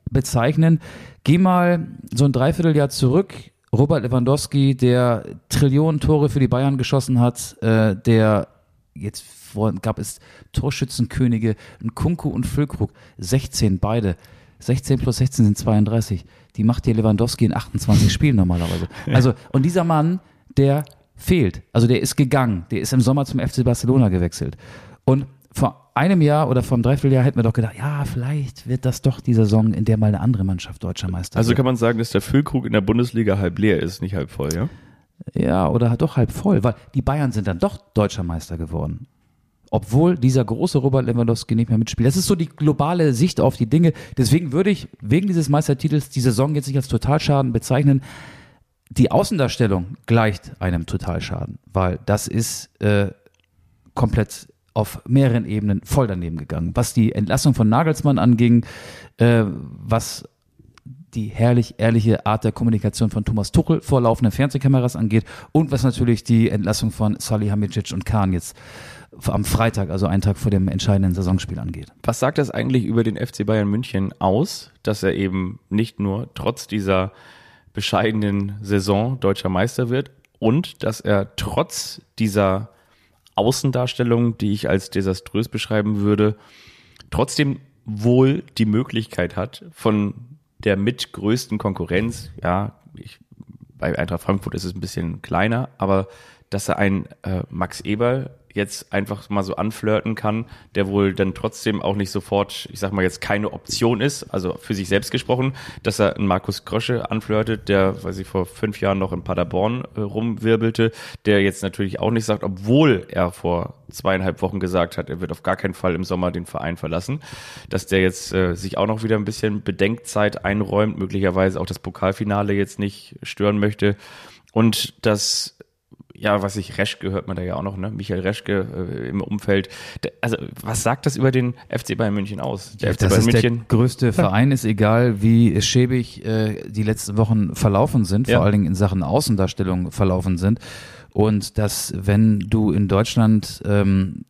bezeichnen. Geh mal so ein Dreivierteljahr zurück. Robert Lewandowski, der Trillionen Tore für die Bayern geschossen hat, äh, der jetzt vor, gab es Torschützenkönige, ein Kunku und Füllkrug, 16 beide. 16 plus 16 sind 32. Die macht dir Lewandowski in 28 Spielen normalerweise. [LAUGHS] Also, und dieser Mann, der fehlt. Also der ist gegangen. Der ist im Sommer zum FC Barcelona gewechselt. Und vor einem Jahr oder vor einem Dreivierteljahr hätten wir doch gedacht, ja, vielleicht wird das doch die Saison, in der mal eine andere Mannschaft deutscher Meister Also wird. kann man sagen, dass der Füllkrug in der Bundesliga halb leer ist, nicht halb voll, ja? Ja, oder doch halb voll, weil die Bayern sind dann doch deutscher Meister geworden. Obwohl dieser große Robert Lewandowski nicht mehr mitspielt. Das ist so die globale Sicht auf die Dinge. Deswegen würde ich wegen dieses Meistertitels die Saison jetzt nicht als Totalschaden bezeichnen. Die Außendarstellung gleicht einem Totalschaden, weil das ist äh, komplett auf mehreren Ebenen voll daneben gegangen. Was die Entlassung von Nagelsmann anging, äh, was die herrlich ehrliche Art der Kommunikation von Thomas Tuchel vor laufenden Fernsehkameras angeht und was natürlich die Entlassung von Salihamidzic und Kahn jetzt am Freitag, also einen Tag vor dem entscheidenden Saisonspiel angeht. Was sagt das eigentlich über den FC Bayern München aus, dass er eben nicht nur trotz dieser bescheidenen Saison deutscher Meister wird und dass er trotz dieser Außendarstellung, die ich als desaströs beschreiben würde, trotzdem wohl die Möglichkeit hat, von der mitgrößten Konkurrenz, ja, ich, bei Eintracht Frankfurt ist es ein bisschen kleiner, aber dass er einen äh, Max Eberl jetzt einfach mal so anflirten kann, der wohl dann trotzdem auch nicht sofort, ich sag mal jetzt keine Option ist, also für sich selbst gesprochen, dass er einen Markus Krösche anflirtet, der, weiß ich, vor fünf Jahren noch in Paderborn äh, rumwirbelte, der jetzt natürlich auch nicht sagt, obwohl er vor zweieinhalb Wochen gesagt hat, er wird auf gar keinen Fall im Sommer den Verein verlassen, dass der jetzt äh, sich auch noch wieder ein bisschen Bedenkzeit einräumt, möglicherweise auch das Pokalfinale jetzt nicht stören möchte. Und dass ja, was ich, Reschke hört man da ja auch noch, ne? Michael Reschke äh, im Umfeld. Der, also, was sagt das über den FC Bayern München aus? Der FC das Bayern ist der München. größte Verein, ist egal, wie schäbig äh, die letzten Wochen verlaufen sind, Ja. vor allen Dingen in Sachen Außendarstellung verlaufen sind. Und dass, wenn du in Deutschland ähm,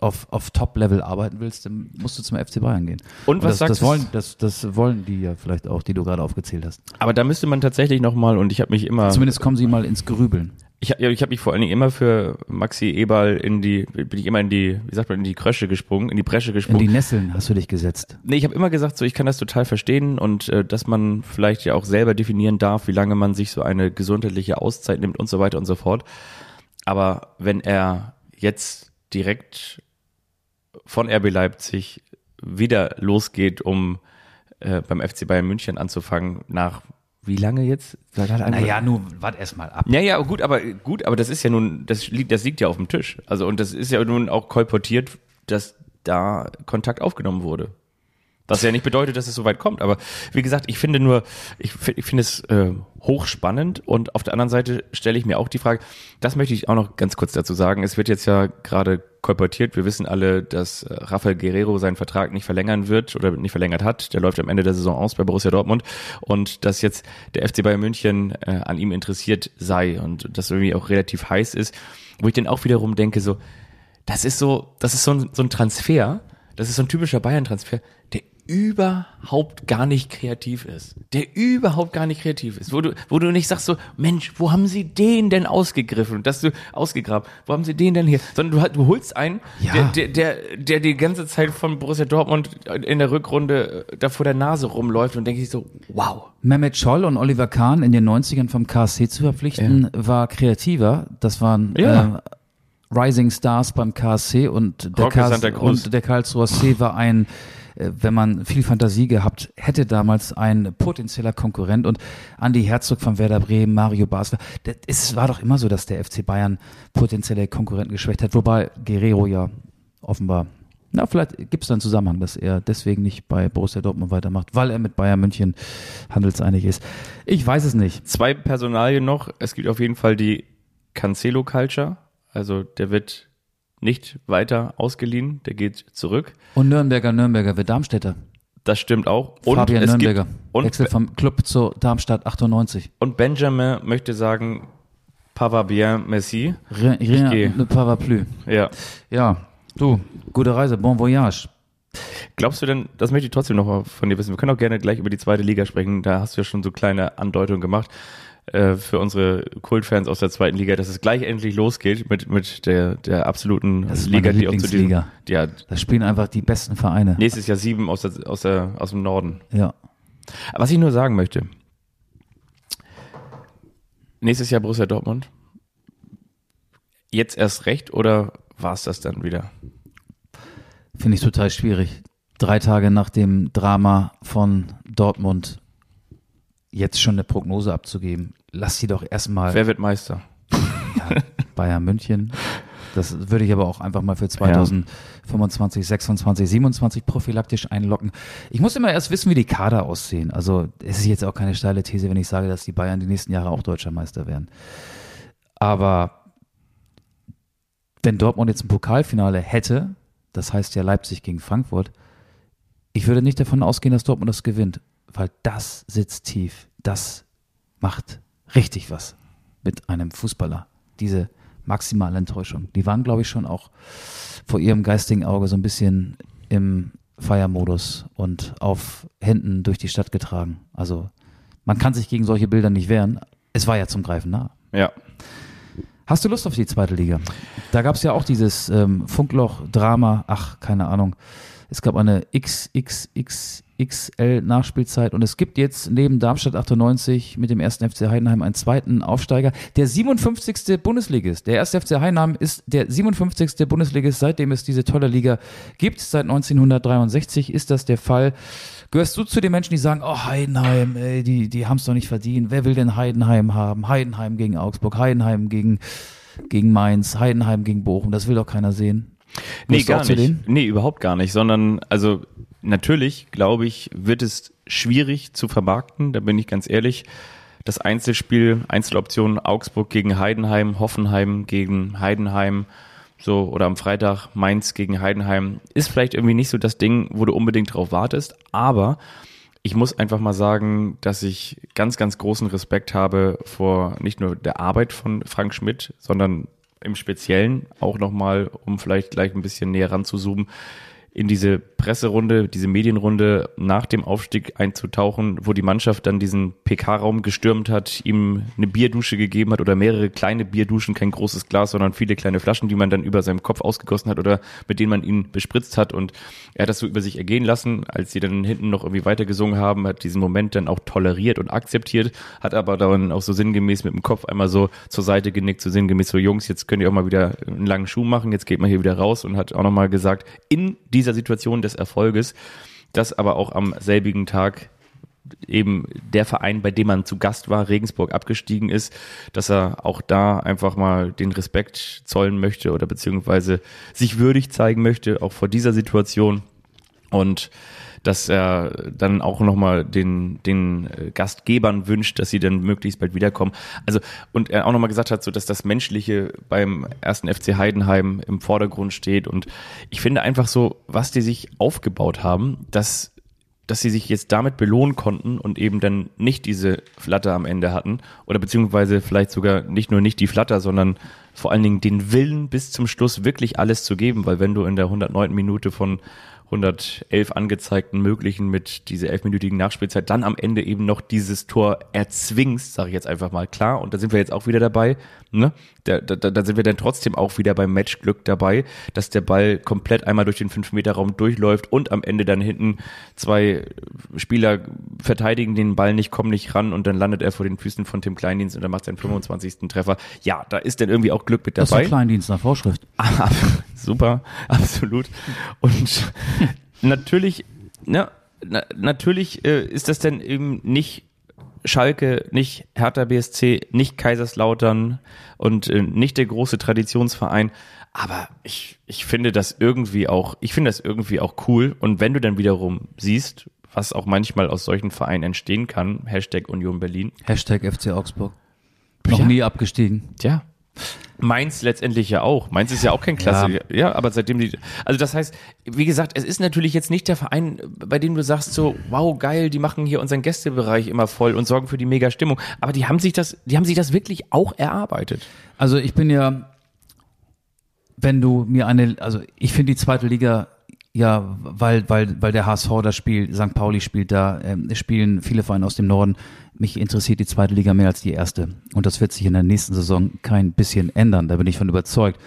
auf, auf Top-Level arbeiten willst, dann musst du zum FC Bayern gehen. Und was das, sagt das wollen, das, das wollen die ja vielleicht auch, die du gerade aufgezählt hast. Aber da müsste man tatsächlich nochmal, und ich habe mich immer, Zumindest kommen sie mal ins Grübeln. Ich, ich habe mich vor allen Dingen immer für Maxi Eberl in die, bin ich immer in die, wie sagt man, in die Krösche gesprungen, in die Bresche In gesprungen. die Nesseln hast du dich gesetzt. Nee, ich habe immer gesagt, so ich kann das total verstehen und äh, dass man vielleicht ja auch selber definieren darf, wie lange man sich so eine gesundheitliche Auszeit nimmt und so weiter und so fort. Aber wenn er jetzt direkt von RB Leipzig wieder losgeht, um äh, beim FC Bayern München anzufangen, nach wie lange jetzt? Naja, nun, wart erst mal ab. Ja, ja, gut, aber gut, aber das ist ja nun, das liegt, das liegt ja auf dem Tisch. Also und das ist ja nun auch kolportiert, dass da Kontakt aufgenommen wurde. Was ja nicht bedeutet, dass es so weit kommt. Aber wie gesagt, ich finde nur, ich, ich finde es äh, hochspannend und auf der anderen Seite stelle ich mir auch die Frage, das möchte ich auch noch ganz kurz dazu sagen. Es wird jetzt ja gerade kolportiert, wir wissen alle, dass äh, Rafael Guerrero seinen Vertrag nicht verlängern wird oder nicht verlängert hat. Der läuft am Ende der Saison aus bei Borussia Dortmund. Und dass jetzt der FC Bayern München äh, an ihm interessiert sei und das irgendwie auch relativ heiß ist, wo ich dann auch wiederum denke, so, das ist so, das ist so ein, so ein Transfer, das ist so ein typischer Bayern-Transfer, der überhaupt gar nicht kreativ ist. Der überhaupt gar nicht kreativ ist. Wo du, wo du nicht sagst so, Mensch, wo haben sie den denn ausgegriffen? Dass du ausgegraben, wo haben sie den denn hier? Sondern du, du holst einen, Ja. der, der, der, der die ganze Zeit von Borussia Dortmund in der Rückrunde äh, da vor der Nase rumläuft und denke ich so, wow. Mehmet Scholl und Oliver Kahn in den 90ern vom KSC zu verpflichten, war kreativer. Das waren Ja. äh, Rising Stars beim KSC und der, KS und der Karlsruher C war ein, wenn man viel Fantasie gehabt hätte damals, ein potenzieller Konkurrent und Andi Herzog von Werder Bremen, Mario Basler. Es war doch immer so, dass der FC Bayern potenzielle Konkurrenten geschwächt hat, wobei Guerrero ja offenbar na, vielleicht gibt es da einen Zusammenhang, dass er deswegen nicht bei Borussia Dortmund weitermacht, weil er mit Bayern München handelseinig ist. Ich weiß es nicht. Zwei Personalien noch. Es gibt auf jeden Fall die Cancelo Culture. Also der wird nicht weiter ausgeliehen, der geht zurück. Und Nürnberger, Nürnberger wird Darmstädter. Das stimmt auch. Und Fabian Nürnberger. gibt und, Wechsel vom Club zu Darmstadt 98. und Benjamin möchte sagen, Pava bien, merci. Rien, rien ne parapluie. Ja. Ja, du, gute Reise, bon voyage. Glaubst du denn, das möchte ich trotzdem noch mal von dir wissen, wir können auch gerne gleich über die zweite Liga sprechen, da hast du ja schon so kleine Andeutungen gemacht äh, für unsere Kultfans aus der zweiten Liga, dass es gleich endlich losgeht mit, mit der, der absoluten Das ist Liga, die auch zu diesem, ja, Da spielen einfach die besten Vereine. nächstes Jahr sieben aus, der, aus, der, aus dem Norden. Ja. Was ich nur sagen möchte, nächstes Jahr Borussia Dortmund, jetzt erst recht oder war es das dann wieder? Finde ich total schwierig. Drei Tage nach dem Drama von Dortmund jetzt schon eine Prognose abzugeben. Lass sie doch erstmal Wer wird Meister? ja, Bayern München. Das würde ich aber auch einfach mal für 2025, 26, 27 prophylaktisch einlocken. Ich muss immer erst wissen, wie die Kader aussehen. Also es ist jetzt auch keine steile These, wenn ich sage, dass die Bayern die nächsten Jahre auch deutscher Meister werden. Aber wenn Dortmund jetzt ein Pokalfinale hätte, das heißt ja Leipzig gegen Frankfurt, ich würde nicht davon ausgehen, dass Dortmund das gewinnt, weil das sitzt tief. Das macht richtig was mit einem Fußballer. Diese maximale Enttäuschung. Die waren, glaube ich, schon auch vor ihrem geistigen Auge so ein bisschen im Feiermodus und auf Händen durch die Stadt getragen. Also man kann sich gegen solche Bilder nicht wehren. Es war ja zum Greifen nah. Ja. Hast du Lust auf die zweite Liga? Da gab es ja auch dieses ähm, Funkloch-Drama, ach, keine Ahnung. Es gab eine XXXXL-Nachspielzeit und es gibt jetzt neben Darmstadt 98 mit dem ersten FC Heidenheim einen zweiten Aufsteiger. Der 57. Bundesligist. Der erste FC Heidenheim ist der 57. Bundesligist, seitdem es diese tolle Liga gibt. Seit 1963 ist das der Fall. Gehörst du zu den Menschen, die sagen, oh Heidenheim, ey, die, die haben es doch nicht verdient. Wer will denn Heidenheim haben? Heidenheim gegen Augsburg, Heidenheim gegen, gegen Mainz, Heidenheim gegen Bochum. Das will doch keiner sehen. Nee, gar nicht. denen? Nee, überhaupt gar nicht, sondern also natürlich, glaube ich, wird es schwierig zu vermarkten, da bin ich ganz ehrlich. Das Einzelspiel, Einzeloption Augsburg gegen Heidenheim, Hoffenheim gegen Heidenheim, so oder am Freitag Mainz gegen Heidenheim ist vielleicht irgendwie nicht so das Ding, wo du unbedingt drauf wartest, aber ich muss einfach mal sagen, dass ich ganz, ganz großen Respekt habe vor nicht nur der Arbeit von Frank Schmidt, sondern im Speziellen auch nochmal, um vielleicht gleich ein bisschen näher ranzuzoomen, in diese Presserunde, diese Medienrunde nach dem Aufstieg einzutauchen, wo die Mannschaft dann diesen PK-Raum gestürmt hat, ihm eine Bierdusche gegeben hat oder mehrere kleine Bierduschen, kein großes Glas, sondern viele kleine Flaschen, die man dann über seinem Kopf ausgegossen hat oder mit denen man ihn bespritzt hat. Und er hat das so über sich ergehen lassen, als sie dann hinten noch irgendwie weitergesungen haben, hat diesen Moment dann auch toleriert und akzeptiert, hat aber dann auch so sinngemäß mit dem Kopf einmal so zur Seite genickt, so sinngemäß so Jungs, jetzt könnt ihr auch mal wieder einen langen Schuh machen, jetzt geht man hier wieder raus. Und hat auch nochmal gesagt, in dieser Situation des Erfolges, dass aber auch am selbigen Tag eben der Verein, bei dem man zu Gast war, Regensburg abgestiegen ist, dass er auch da einfach mal den Respekt zollen möchte oder beziehungsweise sich würdig zeigen möchte, auch vor dieser Situation. Und dass er dann auch nochmal den, den äh, Gastgebern wünscht, dass sie dann möglichst bald wiederkommen. Also, und er auch nochmal gesagt hat, so dass das Menschliche beim ersten FC Heidenheim im Vordergrund steht. Und ich finde einfach so, was die sich aufgebaut haben, dass dass sie sich jetzt damit belohnen konnten und eben dann nicht diese Flatter am Ende hatten oder beziehungsweise vielleicht sogar nicht nur nicht die Flatter, sondern vor allen Dingen den Willen bis zum Schluss wirklich alles zu geben, weil wenn du in der 109. Minute von 111 angezeigten möglichen mit dieser elfminütigen Nachspielzeit dann am Ende eben noch dieses Tor erzwingst, sage ich jetzt einfach mal klar. Und da sind wir jetzt auch wieder dabei. Ne? Da, da, da sind wir dann trotzdem auch wieder beim Matchglück dabei, dass der Ball komplett einmal durch den 5-Meter-Raum durchläuft und am Ende dann hinten zwei Spieler verteidigen den Ball nicht, kommen nicht ran und dann landet er vor den Füßen von Tim Kleindienst und dann macht seinen 25. Treffer. Ja, da ist dann irgendwie auch Glück mit dabei. Das ist Kleindienst nach Vorschrift. [LAUGHS] Super, absolut. Und [LAUGHS] natürlich, na, na, natürlich äh, ist das dann eben nicht Schalke, nicht Hertha BSC, nicht Kaiserslautern und äh, nicht der große Traditionsverein. Aber ich, ich finde das irgendwie auch, ich finde das irgendwie auch cool. Und wenn du dann wiederum siehst, was auch manchmal aus solchen Vereinen entstehen kann, Hashtag Union Berlin. Hashtag FC Augsburg. Noch Ja. nie abgestiegen. Tja. Mainz letztendlich ja auch. Mainz ist ja auch kein Klasse. Ja. aber seitdem die, also das heißt, wie gesagt, es ist natürlich jetzt nicht der Verein, bei dem du sagst so, wow, geil, die machen hier unseren Gästebereich immer voll und sorgen für die mega Stimmung. Aber die haben sich das, die haben sich das wirklich auch erarbeitet. Also ich bin ja, wenn du mir eine, also ich finde die zweite Liga ja, weil, weil, weil der HSV da spielt, St. Pauli spielt da, es spielen viele Vereine aus dem Norden. Mich interessiert die zweite Liga mehr als die erste. Und das wird sich in der nächsten Saison kein bisschen ändern. Da bin ich von überzeugt.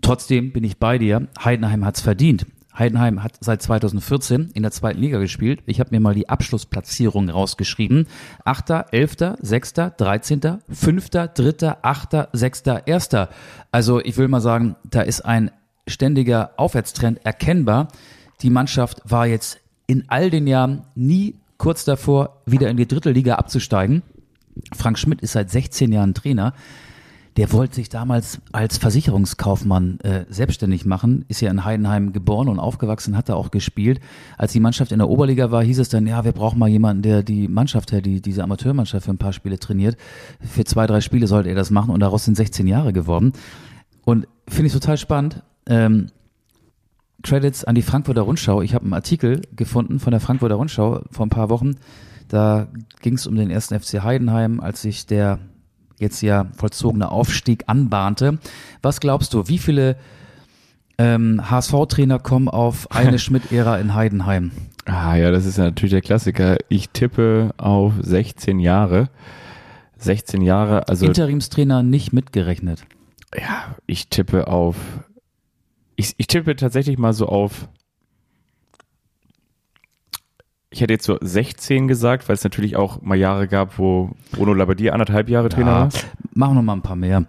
Trotzdem bin ich bei dir. Heidenheim hat's verdient. Heidenheim hat seit 2014 in der zweiten Liga gespielt. Ich habe mir mal die Abschlussplatzierung rausgeschrieben. Achter, Elfter, Sechster, Dreizehnter, Fünfter, Dritter, Achter, Sechster, Erster. Also ich will mal sagen, da ist ein ständiger Aufwärtstrend erkennbar. Die Mannschaft war jetzt in all den Jahren nie kurz davor, wieder in die dritte Liga abzusteigen. Frank Schmidt ist seit 16 Jahren Trainer. Der wollte sich damals als Versicherungskaufmann äh, selbstständig machen, ist ja in Heidenheim geboren und aufgewachsen, hat da auch gespielt. Als die Mannschaft in der Oberliga war, hieß es dann, ja, wir brauchen mal jemanden, der die Mannschaft, der die, diese Amateurmannschaft für ein paar Spiele trainiert. Für zwei, drei Spiele sollte er das machen und daraus sind 16 Jahre geworden. Und finde ich total spannend. Ähm, Credits an die Frankfurter Rundschau. Ich habe einen Artikel gefunden von der Frankfurter Rundschau vor ein paar Wochen. Da ging es um den ersten FC Heidenheim, als sich der jetzt ja vollzogene Aufstieg anbahnte. Was glaubst du, wie viele ähm, HSV-Trainer kommen auf eine [LAUGHS] Schmidt-Ära in Heidenheim? Ah ja, das ist ja natürlich der Klassiker. Ich tippe auf 16 Jahre. 16 Jahre, also Interimstrainer nicht mitgerechnet. ja, ich tippe auf. Ich, ich tippe tatsächlich mal so auf. Ich hätte jetzt so 16 gesagt, weil es natürlich auch mal Jahre gab, wo Bruno Labbadia anderthalb Jahre Trainer war. machen wir mal ein paar mehr.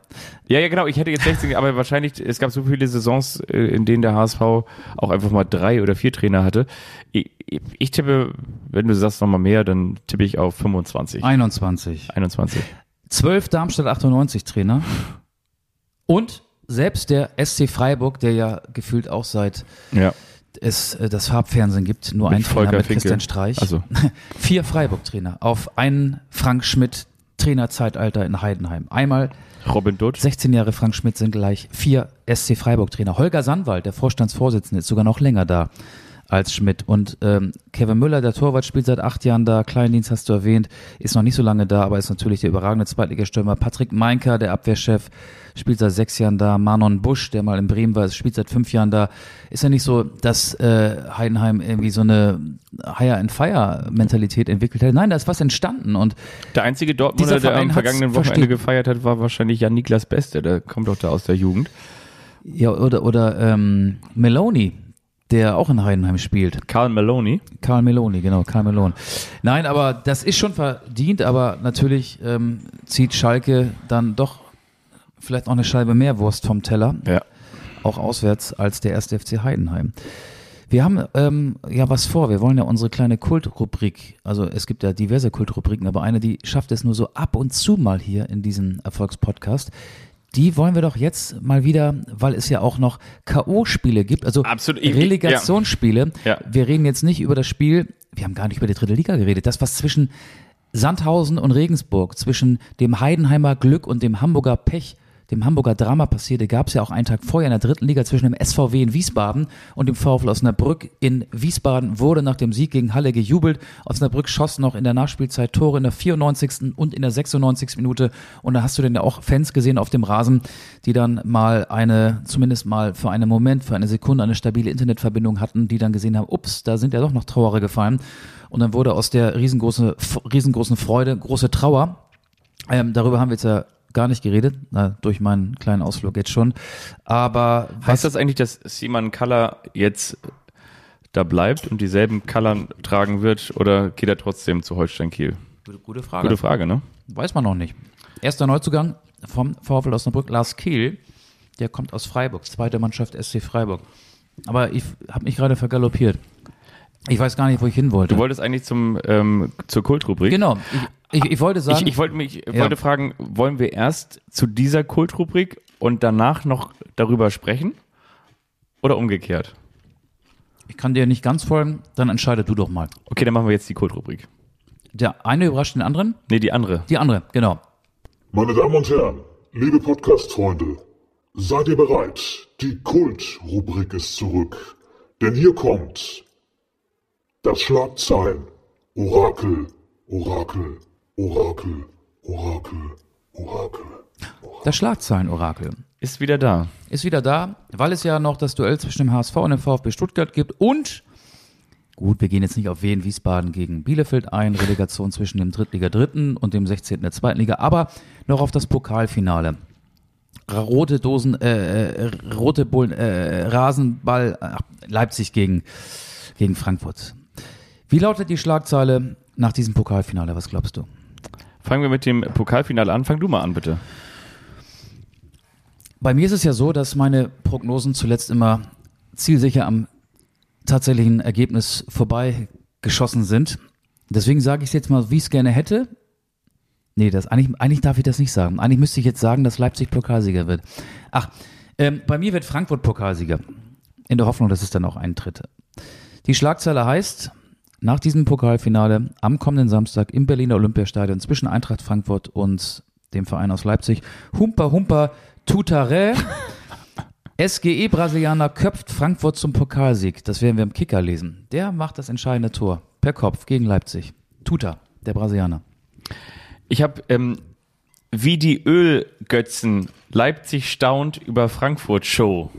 Ja, ja, genau. Ich hätte jetzt 16, aber wahrscheinlich, es gab so viele Saisons, äh, in denen der HSV auch einfach mal drei oder vier Trainer hatte. Ich, ich, tippe, wenn du sagst noch mal mehr, dann tippe ich auf 25, 21. 21. 12 Darmstadt 98 Trainer. Und selbst der SC Freiburg, der ja gefühlt auch seit Ja. es äh, das Farbfernsehen gibt, nur Mit ein Trainer Volker mit Finke. Christian Streich. Also. [LAUGHS] Vier Freiburg-Trainer auf einen Frank Schmidt Trainerzeitalter in Heidenheim. Einmal Robin Dutt. 16 Jahre Frank Schmidt sind gleich vier SC Freiburg-Trainer. Holger Sandwald, der Vorstandsvorsitzende, ist sogar noch länger da als Schmidt. Und ähm, Kevin Müller, der Torwart, spielt seit acht Jahren da. Kleindienst hast du erwähnt, ist noch nicht so lange da, aber ist natürlich der überragende Zweitligastürmer. Patrick Meinker, der Abwehrchef, spielt seit sechs Jahren da. Manon Busch, der mal in Bremen war, spielt seit fünf Jahren da. Ist ja nicht so, dass äh, Heidenheim irgendwie so eine Hire-and-Fire-Mentalität entwickelt hat. Nein, da ist was entstanden. Und Der einzige Dortmunder, der am vergangenen Wochenende versteht. gefeiert hat, war wahrscheinlich Jan Niklas Beste. Der kommt doch da aus der Jugend. ja, oder, oder ähm, Meloni, der auch in Heidenheim spielt. Karl Maloney. Karl Meloni, genau, Karl Meloni. Nein, aber das ist schon verdient, aber natürlich ähm, zieht Schalke dann doch vielleicht auch eine Scheibe mehr Wurst vom Teller, Ja. auch auswärts als der erste FC Heidenheim. Wir haben ähm, ja was vor. Wir wollen ja unsere kleine Kultrubrik, also es gibt ja diverse Kultrubriken, aber eine, die schafft es nur so ab und zu mal hier in diesem Erfolgspodcast. Die wollen wir doch jetzt mal wieder, weil es ja auch noch K.O.-Spiele gibt, also Absolut. Relegationsspiele. Ja. Wir reden jetzt nicht über das Spiel, wir haben gar nicht über die dritte Liga geredet, das, was zwischen Sandhausen und Regensburg, zwischen dem Heidenheimer Glück und dem Hamburger Pech dem Hamburger Drama passierte, gab es ja auch einen Tag vorher in der dritten Liga zwischen dem SVW in Wiesbaden und dem VfL Osnabrück in Wiesbaden wurde nach dem Sieg gegen Halle gejubelt. Osnabrück schoss noch in der Nachspielzeit Tore in der 94. und in der 96. Minute und da hast du dann ja auch Fans gesehen auf dem Rasen, die dann mal eine, zumindest mal für einen Moment, für eine Sekunde eine stabile Internetverbindung hatten, die dann gesehen haben, ups, da sind ja doch noch Trauere gefallen. Und dann wurde aus der riesengroßen, riesengroßen Freude große Trauer. Ähm, darüber haben wir jetzt ja gar nicht geredet, na, durch meinen kleinen Ausflug jetzt schon. Aber heißt das eigentlich, dass Simon Kaller jetzt da bleibt und dieselben Kallern tragen wird oder geht er trotzdem zu Holstein Kiel? Gute, gute Frage. Gute Frage, ne? Weiß man noch nicht. Erster Neuzugang vom VfL Osnabrück, Lars Kiel. Der kommt aus Freiburg, zweite Mannschaft SC Freiburg. Aber ich habe mich gerade vergaloppiert. Ich weiß gar nicht, wo ich hin wollte. Du wolltest eigentlich zum ähm, zur Kultrubrik. Genau. Ich, ich, ich wollte sagen. Ich, ich wollte mich ja. wollte fragen, wollen wir erst zu dieser Kultrubrik und danach noch darüber sprechen oder umgekehrt? Ich kann dir nicht ganz folgen, dann entscheide du doch mal. Okay, dann machen wir jetzt die Kultrubrik. Der eine überrascht den anderen? Nee, die andere. Die andere, genau. Meine Damen und Herren, liebe Podcast-Freunde, seid ihr bereit? Die Kult-Rubrik ist zurück. Denn hier kommt das Schlagzeilen. Orakel, Orakel, Orakel, Orakel, Orakel. Das Schlagzeilen-Orakel. Ist wieder da. Ist wieder da, weil es ja noch das Duell zwischen dem HSV und dem VfB Stuttgart gibt und Gut, wir gehen jetzt nicht auf Wien Wiesbaden gegen Bielefeld ein, Relegation zwischen dem Drittliga Dritten und dem 16. der Zweiten Liga, aber noch auf das Pokalfinale. Rote Dosen, äh, äh rote Bullen, äh, Rasenball, ach, Leipzig gegen, gegen Frankfurt. Wie lautet die Schlagzeile nach diesem Pokalfinale? Was glaubst du? Fangen wir mit dem Pokalfinale an. Fang du mal an, bitte. Bei mir ist es ja so, dass meine Prognosen zuletzt immer zielsicher am tatsächlichen Ergebnis vorbeigeschossen sind. Deswegen sage ich es jetzt mal, wie ich es gerne hätte. Nee, das, eigentlich, eigentlich darf ich das nicht sagen. Eigentlich müsste ich jetzt sagen, dass Leipzig Pokalsieger wird. Ach, ähm, bei mir wird Frankfurt Pokalsieger. In der Hoffnung, dass es dann auch eintritt. Die Schlagzeile heißt, nach diesem Pokalfinale am kommenden Samstag im Berliner Olympiastadion zwischen Eintracht Frankfurt und dem Verein aus Leipzig. Humpa Humpa Tutare. [LAUGHS] SGE Brasilianer köpft Frankfurt zum Pokalsieg. Das werden wir im Kicker lesen. Der macht das entscheidende Tor per Kopf gegen Leipzig. Tuta, der Brasilianer. Ich habe ähm, wie die Ölgötzen Leipzig staunt über Frankfurt Show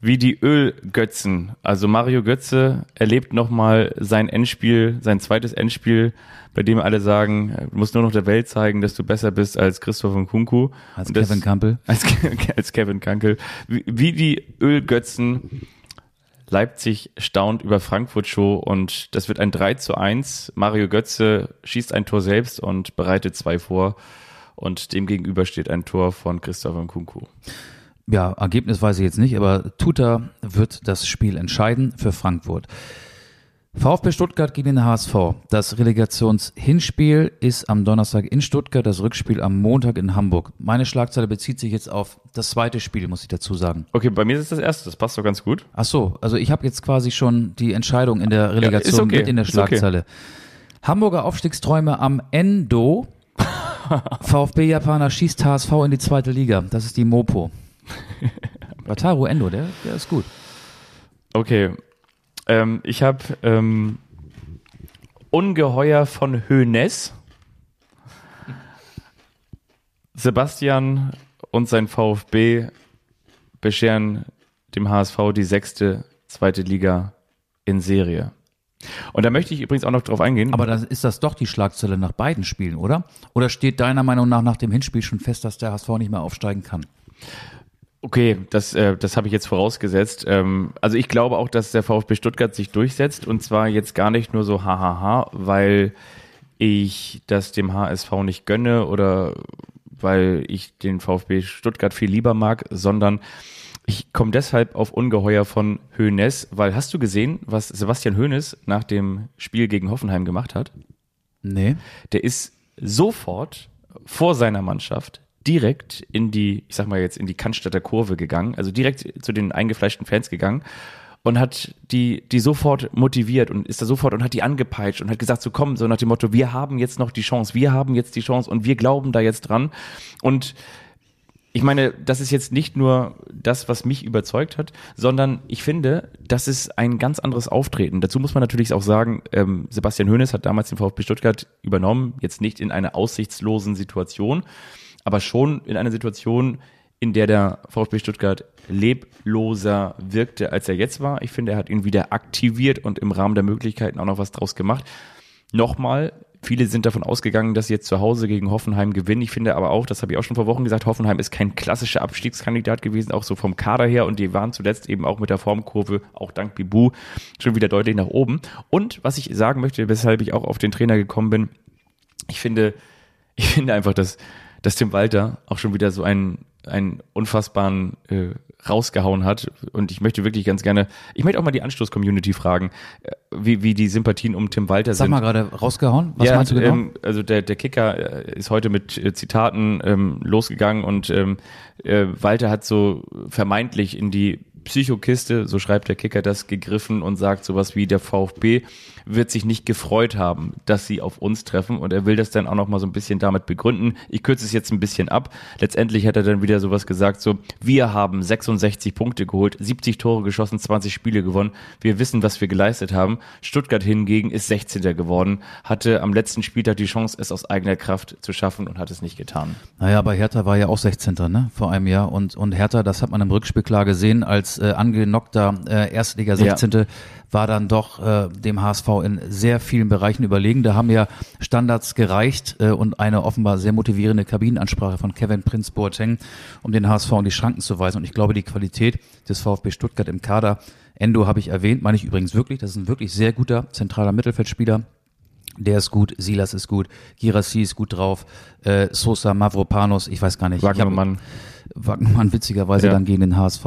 wie die Ölgötzen. Also Mario Götze erlebt nochmal sein Endspiel, sein zweites Endspiel, bei dem alle sagen, du musst nur noch der Welt zeigen, dass du besser bist als Christoph Kunku. Als das, Kevin Campbell. [LAUGHS] Als, als Kevin Kankel. Wie, wie die Ölgötzen. Leipzig staunt über Frankfurt Show und das wird ein 3 zu 1. Mario Götze schießt ein Tor selbst und bereitet zwei vor und dem gegenüber steht ein Tor von Christoph Kunku. Ja, Ergebnis weiß ich jetzt nicht, aber Tuta wird das Spiel entscheiden für Frankfurt. VfB Stuttgart gegen den HSV. Das Relegationshinspiel ist am Donnerstag in Stuttgart, das Rückspiel am Montag in Hamburg. Meine Schlagzeile bezieht sich jetzt auf das zweite Spiel, muss ich dazu sagen. Okay, bei mir ist es das erste, das passt doch ganz gut. Ach so, also ich habe jetzt quasi schon die Entscheidung in der Relegation ja, okay, mit in der Schlagzeile. Okay. Hamburger Aufstiegsträume am Endo. [LAUGHS] VfB-Japaner schießt HSV in die zweite Liga. Das ist die Mopo. [LAUGHS] Wataru Endo, der, der ist gut. Okay. Ähm, ich habe ähm, Ungeheuer von Hönes. Sebastian und sein VfB bescheren dem HSV die sechste zweite Liga in Serie. Und da möchte ich übrigens auch noch drauf eingehen. Aber dann ist das doch die Schlagzeile nach beiden Spielen, oder? Oder steht deiner Meinung nach nach dem Hinspiel schon fest, dass der HSV nicht mehr aufsteigen kann? Okay, das, äh, das habe ich jetzt vorausgesetzt. Ähm, also ich glaube auch, dass der VfB Stuttgart sich durchsetzt und zwar jetzt gar nicht nur so hahaha, weil ich das dem HSV nicht gönne oder weil ich den VfB Stuttgart viel lieber mag, sondern ich komme deshalb auf Ungeheuer von Hoeneß, weil hast du gesehen, was Sebastian Hoeneß nach dem Spiel gegen Hoffenheim gemacht hat? Nee. Der ist sofort vor seiner Mannschaft direkt in die, ich sag mal jetzt, in die Cannstatter Kurve gegangen, also direkt zu den eingefleischten Fans gegangen und hat die, die sofort motiviert und ist da sofort und hat die angepeitscht und hat gesagt, so komm, so nach dem Motto, wir haben jetzt noch die Chance, wir haben jetzt die Chance und wir glauben da jetzt dran. Und ich meine, das ist jetzt nicht nur das, was mich überzeugt hat, sondern ich finde, das ist ein ganz anderes Auftreten. Dazu muss man natürlich auch sagen, ähm, Sebastian Hoeneß hat damals den VfB Stuttgart übernommen, jetzt nicht in einer aussichtslosen Situation, aber schon in einer Situation, in der der VfB Stuttgart lebloser wirkte, als er jetzt war. Ich finde, er hat ihn wieder aktiviert und im Rahmen der Möglichkeiten auch noch was draus gemacht. Nochmal, Viele sind davon ausgegangen, dass sie jetzt zu Hause gegen Hoffenheim gewinnen. Ich finde aber auch, das habe ich auch schon vor Wochen gesagt, Hoffenheim ist kein klassischer Abstiegskandidat gewesen, auch so vom Kader her. Und die waren zuletzt eben auch mit der Formkurve, auch dank Bibu, schon wieder deutlich nach oben. Und was ich sagen möchte, weshalb ich auch auf den Trainer gekommen bin, ich finde, ich finde einfach, dass, dass Tim Walter auch schon wieder so einen, einen unfassbaren äh, rausgehauen hat. Und ich möchte wirklich ganz gerne, ich möchte auch mal die Anstoß-Community fragen, äh, wie, wie die Sympathien um Tim Walter Sag sind. mal gerade rausgehauen. Was ja, meinst du genau? Ähm, also der, der Kicker äh, ist heute mit äh, Zitaten ähm, losgegangen und ähm, äh, Walter hat so vermeintlich in die Psychokiste, so schreibt der Kicker das, gegriffen und sagt sowas wie der VfB wird sich nicht gefreut haben, dass sie auf uns treffen und er will das dann auch noch mal so ein bisschen damit begründen. Ich kürze es jetzt ein bisschen ab. Letztendlich hat er dann wieder sowas gesagt, so wir haben 66 Punkte geholt, 70 Tore geschossen, 20 Spiele gewonnen. Wir wissen, was wir geleistet haben. Stuttgart hingegen ist 16. geworden, hatte am letzten Spieltag die Chance, es aus eigener Kraft zu schaffen und hat es nicht getan. Naja, aber Hertha war ja auch 16. Ne, vor einem Jahr und, und Hertha, das hat man im Rückspiel klar gesehen, als äh, angenockter äh, Erstliga 16. Ja. War dann doch äh, dem HSV in sehr vielen Bereichen überlegen. Da haben ja Standards gereicht äh, und eine offenbar sehr motivierende Kabinenansprache von Kevin Prince Boateng, um den HSV in die Schranken zu weisen. Und ich glaube, die Qualität des VfB Stuttgart im Kader, Endo habe ich erwähnt, meine ich übrigens wirklich, das ist ein wirklich sehr guter zentraler Mittelfeldspieler, der ist gut, Silas ist gut, Girassi ist gut drauf, äh, Sosa, Mavropanos, ich weiß gar nicht. Wagnermann. Wagnermann witzigerweise ja. dann gegen den HSV.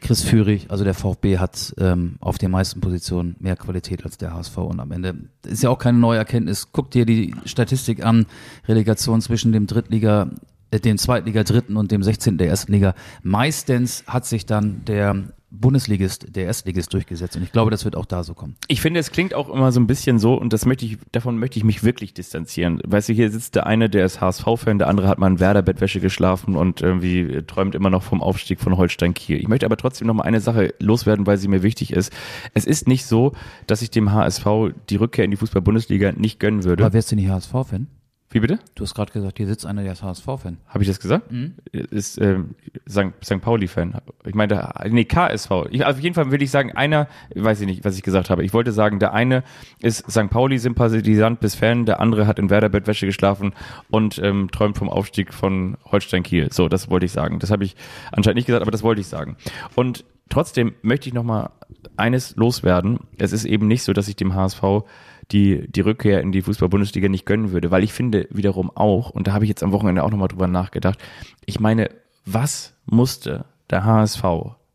Chris Führig, also der VfB hat ähm, auf den meisten Positionen mehr Qualität als der HSV und am Ende ist ja auch keine neue Erkenntnis. Guck dir die Statistik an, Relegation zwischen dem Drittliga äh, dem Zweitliga Dritten und dem 16. der ersten Liga. Meistens hat sich dann der Bundesligist, der Erstligist durchgesetzt. Und ich glaube, das wird auch da so kommen. Ich finde, es klingt auch immer so ein bisschen so, und das möchte ich, davon möchte ich mich wirklich distanzieren. Weißt du, hier sitzt der eine, der ist HSV-Fan, der andere hat mal in Werder-Bettwäsche geschlafen und irgendwie träumt immer noch vom Aufstieg von Holstein Kiel. Ich möchte aber trotzdem noch mal eine Sache loswerden, weil sie mir wichtig ist. Es ist nicht so, dass ich dem HSV die Rückkehr in die Fußball-Bundesliga nicht gönnen würde. Aber wärst du nicht HSV-Fan? Wie bitte? Du hast gerade gesagt, hier sitzt einer, der ist HSV-Fan. Habe ich das gesagt? Mhm. Ist ähm, St. St. Pauli-Fan. Ich meine, nee, KSV. Ich, auf jeden Fall will ich sagen, einer, weiß ich nicht, was ich gesagt habe. Ich wollte sagen, der eine ist St. Pauli-Sympathisant bis Fan, der andere hat in Werder-Bettwäsche geschlafen und ähm, träumt vom Aufstieg von Holstein Kiel. So, das wollte ich sagen. Das habe ich anscheinend nicht gesagt, aber das wollte ich sagen. Und trotzdem möchte ich noch mal eines loswerden. Es ist eben nicht so, dass ich dem HSV die, die Rückkehr in die Fußball-Bundesliga nicht gönnen würde, weil ich finde wiederum auch, und da habe ich jetzt am Wochenende auch nochmal drüber nachgedacht, ich meine, was musste der HSV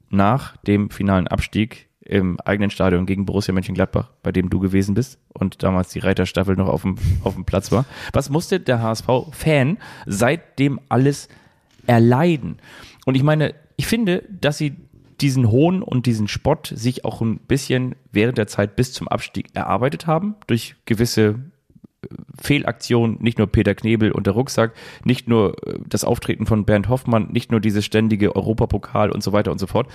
nach dem finalen Abstieg im eigenen Stadion gegen Borussia Mönchengladbach, bei dem du gewesen bist und damals die Reiterstaffel noch auf dem, auf dem Platz war. Was musste der HSV-Fan seitdem alles erleiden? Und ich meine, ich finde, dass sie diesen Hohn und diesen Spott sich auch ein bisschen während der Zeit bis zum Abstieg erarbeitet haben, durch gewisse äh, Fehlaktionen, nicht nur Peter Knebel und der Rucksack, nicht nur äh, das Auftreten von Bernd Hoffmann, nicht nur dieses ständige Europapokal und so weiter und so fort.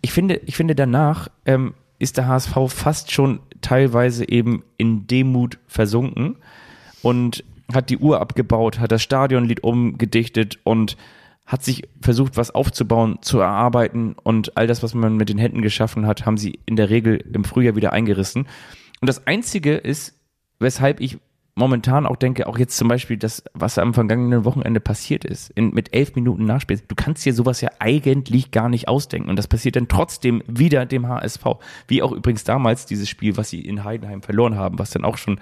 Ich finde, ich finde danach ähm, ist der HSV fast schon teilweise eben in Demut versunken und hat die Uhr abgebaut, hat das Stadionlied umgedichtet und hat sich versucht, was aufzubauen, zu erarbeiten und all das, was man mit den Händen geschaffen hat, haben sie in der Regel im Frühjahr wieder eingerissen. Und das Einzige ist, weshalb ich momentan auch denke, auch jetzt zum Beispiel das, was am vergangenen Wochenende passiert ist, in, mit elf Minuten Nachspiel, du kannst dir sowas ja eigentlich gar nicht ausdenken. Und das passiert dann trotzdem wieder dem HSV. Wie auch übrigens damals dieses Spiel, was sie in Heidenheim verloren haben, was dann auch schon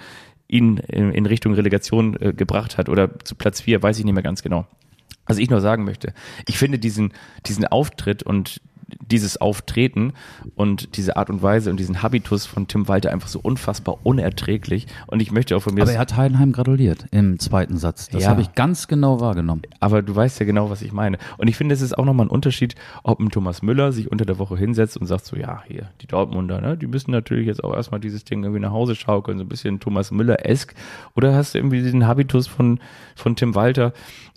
ihn in, in Richtung Relegation äh, gebracht hat oder zu Platz vier, weiß ich nicht mehr ganz genau. Was ich nur sagen möchte, ich finde diesen, diesen Auftritt und dieses Auftreten und diese Art und Weise und diesen Habitus von Tim Walter einfach so unfassbar unerträglich. Und ich möchte auch von mir. Aber er hat Heidenheim gratuliert im zweiten Satz. Das Ja. habe ich ganz genau wahrgenommen. aber du weißt ja genau, was ich meine. Und ich finde, es ist auch nochmal ein Unterschied, ob ein Thomas Müller sich unter der Woche hinsetzt und sagt so, ja, hier, die Dortmunder, ne, die müssen natürlich jetzt auch erstmal dieses Ding irgendwie nach Hause schaukeln, so ein bisschen Thomas Müller-esk. Oder hast du irgendwie diesen Habitus von, von Tim Walter,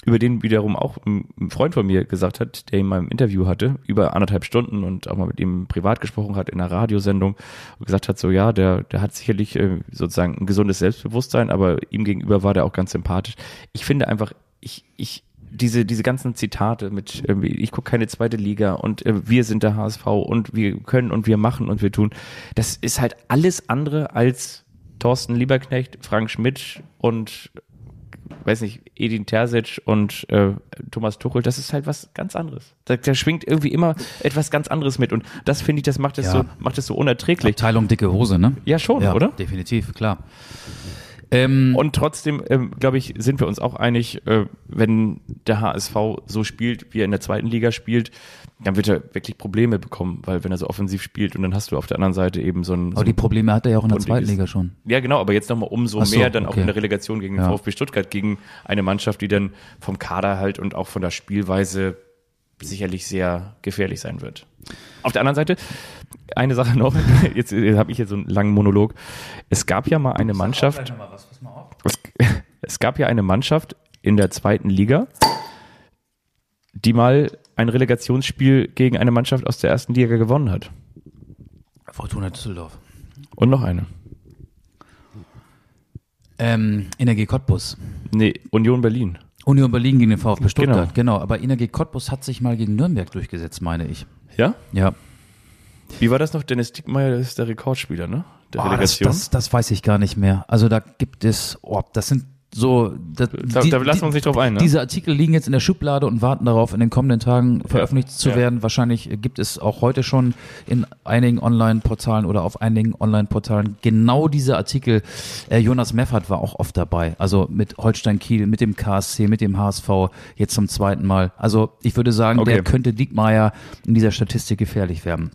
über den wiederum auch ein ein Freund von mir gesagt hat, der ihn mal im Interview hatte, über anderthalb Stunden und auch mal mit ihm privat gesprochen hat in einer Radiosendung und gesagt hat, so ja, der, der hat sicherlich äh, sozusagen ein gesundes Selbstbewusstsein, aber ihm gegenüber war der auch ganz sympathisch. Ich finde einfach, ich, ich, diese, diese ganzen Zitate mit, irgendwie, ich gucke keine zweite Liga und äh, wir sind der HSV und wir können und wir machen und wir tun, das ist halt alles andere als Thorsten Lieberknecht, Frank Schmidt und weiß nicht, Edin Terzic und äh, Thomas Tuchel, das ist halt was ganz anderes. Da, da schwingt irgendwie immer etwas ganz anderes mit und das finde ich, das macht es Ja. so, macht es so unerträglich. Abteilung dicke Hose, ne? Ja, schon, oder? Definitiv, klar. Ähm, Und trotzdem, ähm, glaube ich, sind wir uns auch einig, äh, wenn der HSV so spielt, wie er in der zweiten Liga spielt, dann wird er wirklich Probleme bekommen, weil wenn er so offensiv spielt und dann hast du auf der anderen Seite eben so ein, so aber die ein Probleme hat er ja auch in der zweiten die- Liga schon. ja, genau, aber jetzt nochmal umso so, mehr dann auch okay. in der Relegation gegen den Ja. VfB Stuttgart, gegen eine Mannschaft, die dann vom Kader halt und auch von der Spielweise sicherlich sehr gefährlich sein wird. Auf der anderen Seite, eine Sache noch, [LAUGHS] jetzt, jetzt habe ich hier so einen langen Monolog. Es gab ja mal eine Mannschaft, es, [LAUGHS] es gab ja eine Mannschaft in der zweiten Liga, die mal ein Relegationsspiel gegen eine Mannschaft aus der ersten Liga gewonnen hat. Fortuna Düsseldorf. Und noch eine. Ähm, Energie Cottbus. Nee, Union Berlin. Union Berlin gegen den VfB Stuttgart, genau. Aber Energie Cottbus hat sich mal gegen Nürnberg durchgesetzt, meine ich. Ja? Ja. Wie war das noch? Dennis Dickmeyer ist der Rekordspieler, ne? Der Oh, das, das, das weiß ich gar nicht mehr. Also da gibt es, oh, das sind so, das, da, da lassen wir uns nicht drauf ein, ne? Diese Artikel liegen jetzt in der Schublade und warten darauf, in den kommenden Tagen veröffentlicht zu ja. werden. Wahrscheinlich gibt es auch heute schon in einigen Online-Portalen oder auf einigen Online-Portalen genau diese Artikel. Äh, Jonas Meffert war auch oft dabei. Also mit Holstein Kiel, mit dem KSC, mit dem HSV jetzt zum zweiten Mal. Also ich würde sagen, Okay. der könnte Diekmeyer in dieser Statistik gefährlich werden.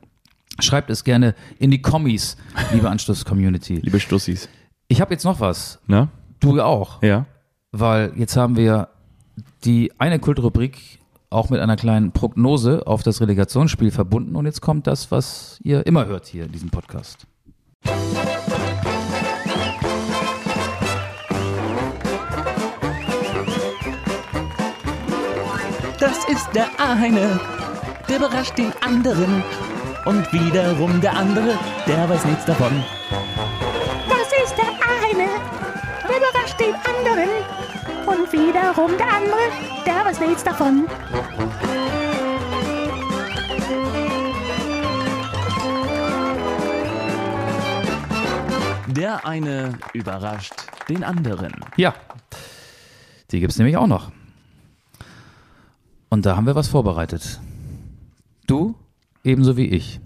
Schreibt es gerne in die Kommis, liebe [LAUGHS] Anschluss-Community. Liebe Stussis. Ich habe jetzt noch was. Ne? Du auch. Ja. Weil jetzt haben wir die eine Kultrubrik auch mit einer kleinen Prognose auf das Relegationsspiel verbunden und jetzt kommt das, was ihr immer hört hier in diesem Podcast. Das ist der eine, der überrascht den anderen. Und wiederum der andere, der weiß nichts davon. Den anderen. Und wiederum der andere, der weiß nichts davon. Der eine überrascht den anderen. Ja, die gibt's nämlich auch noch. Und da haben wir was vorbereitet. Du ebenso wie ich.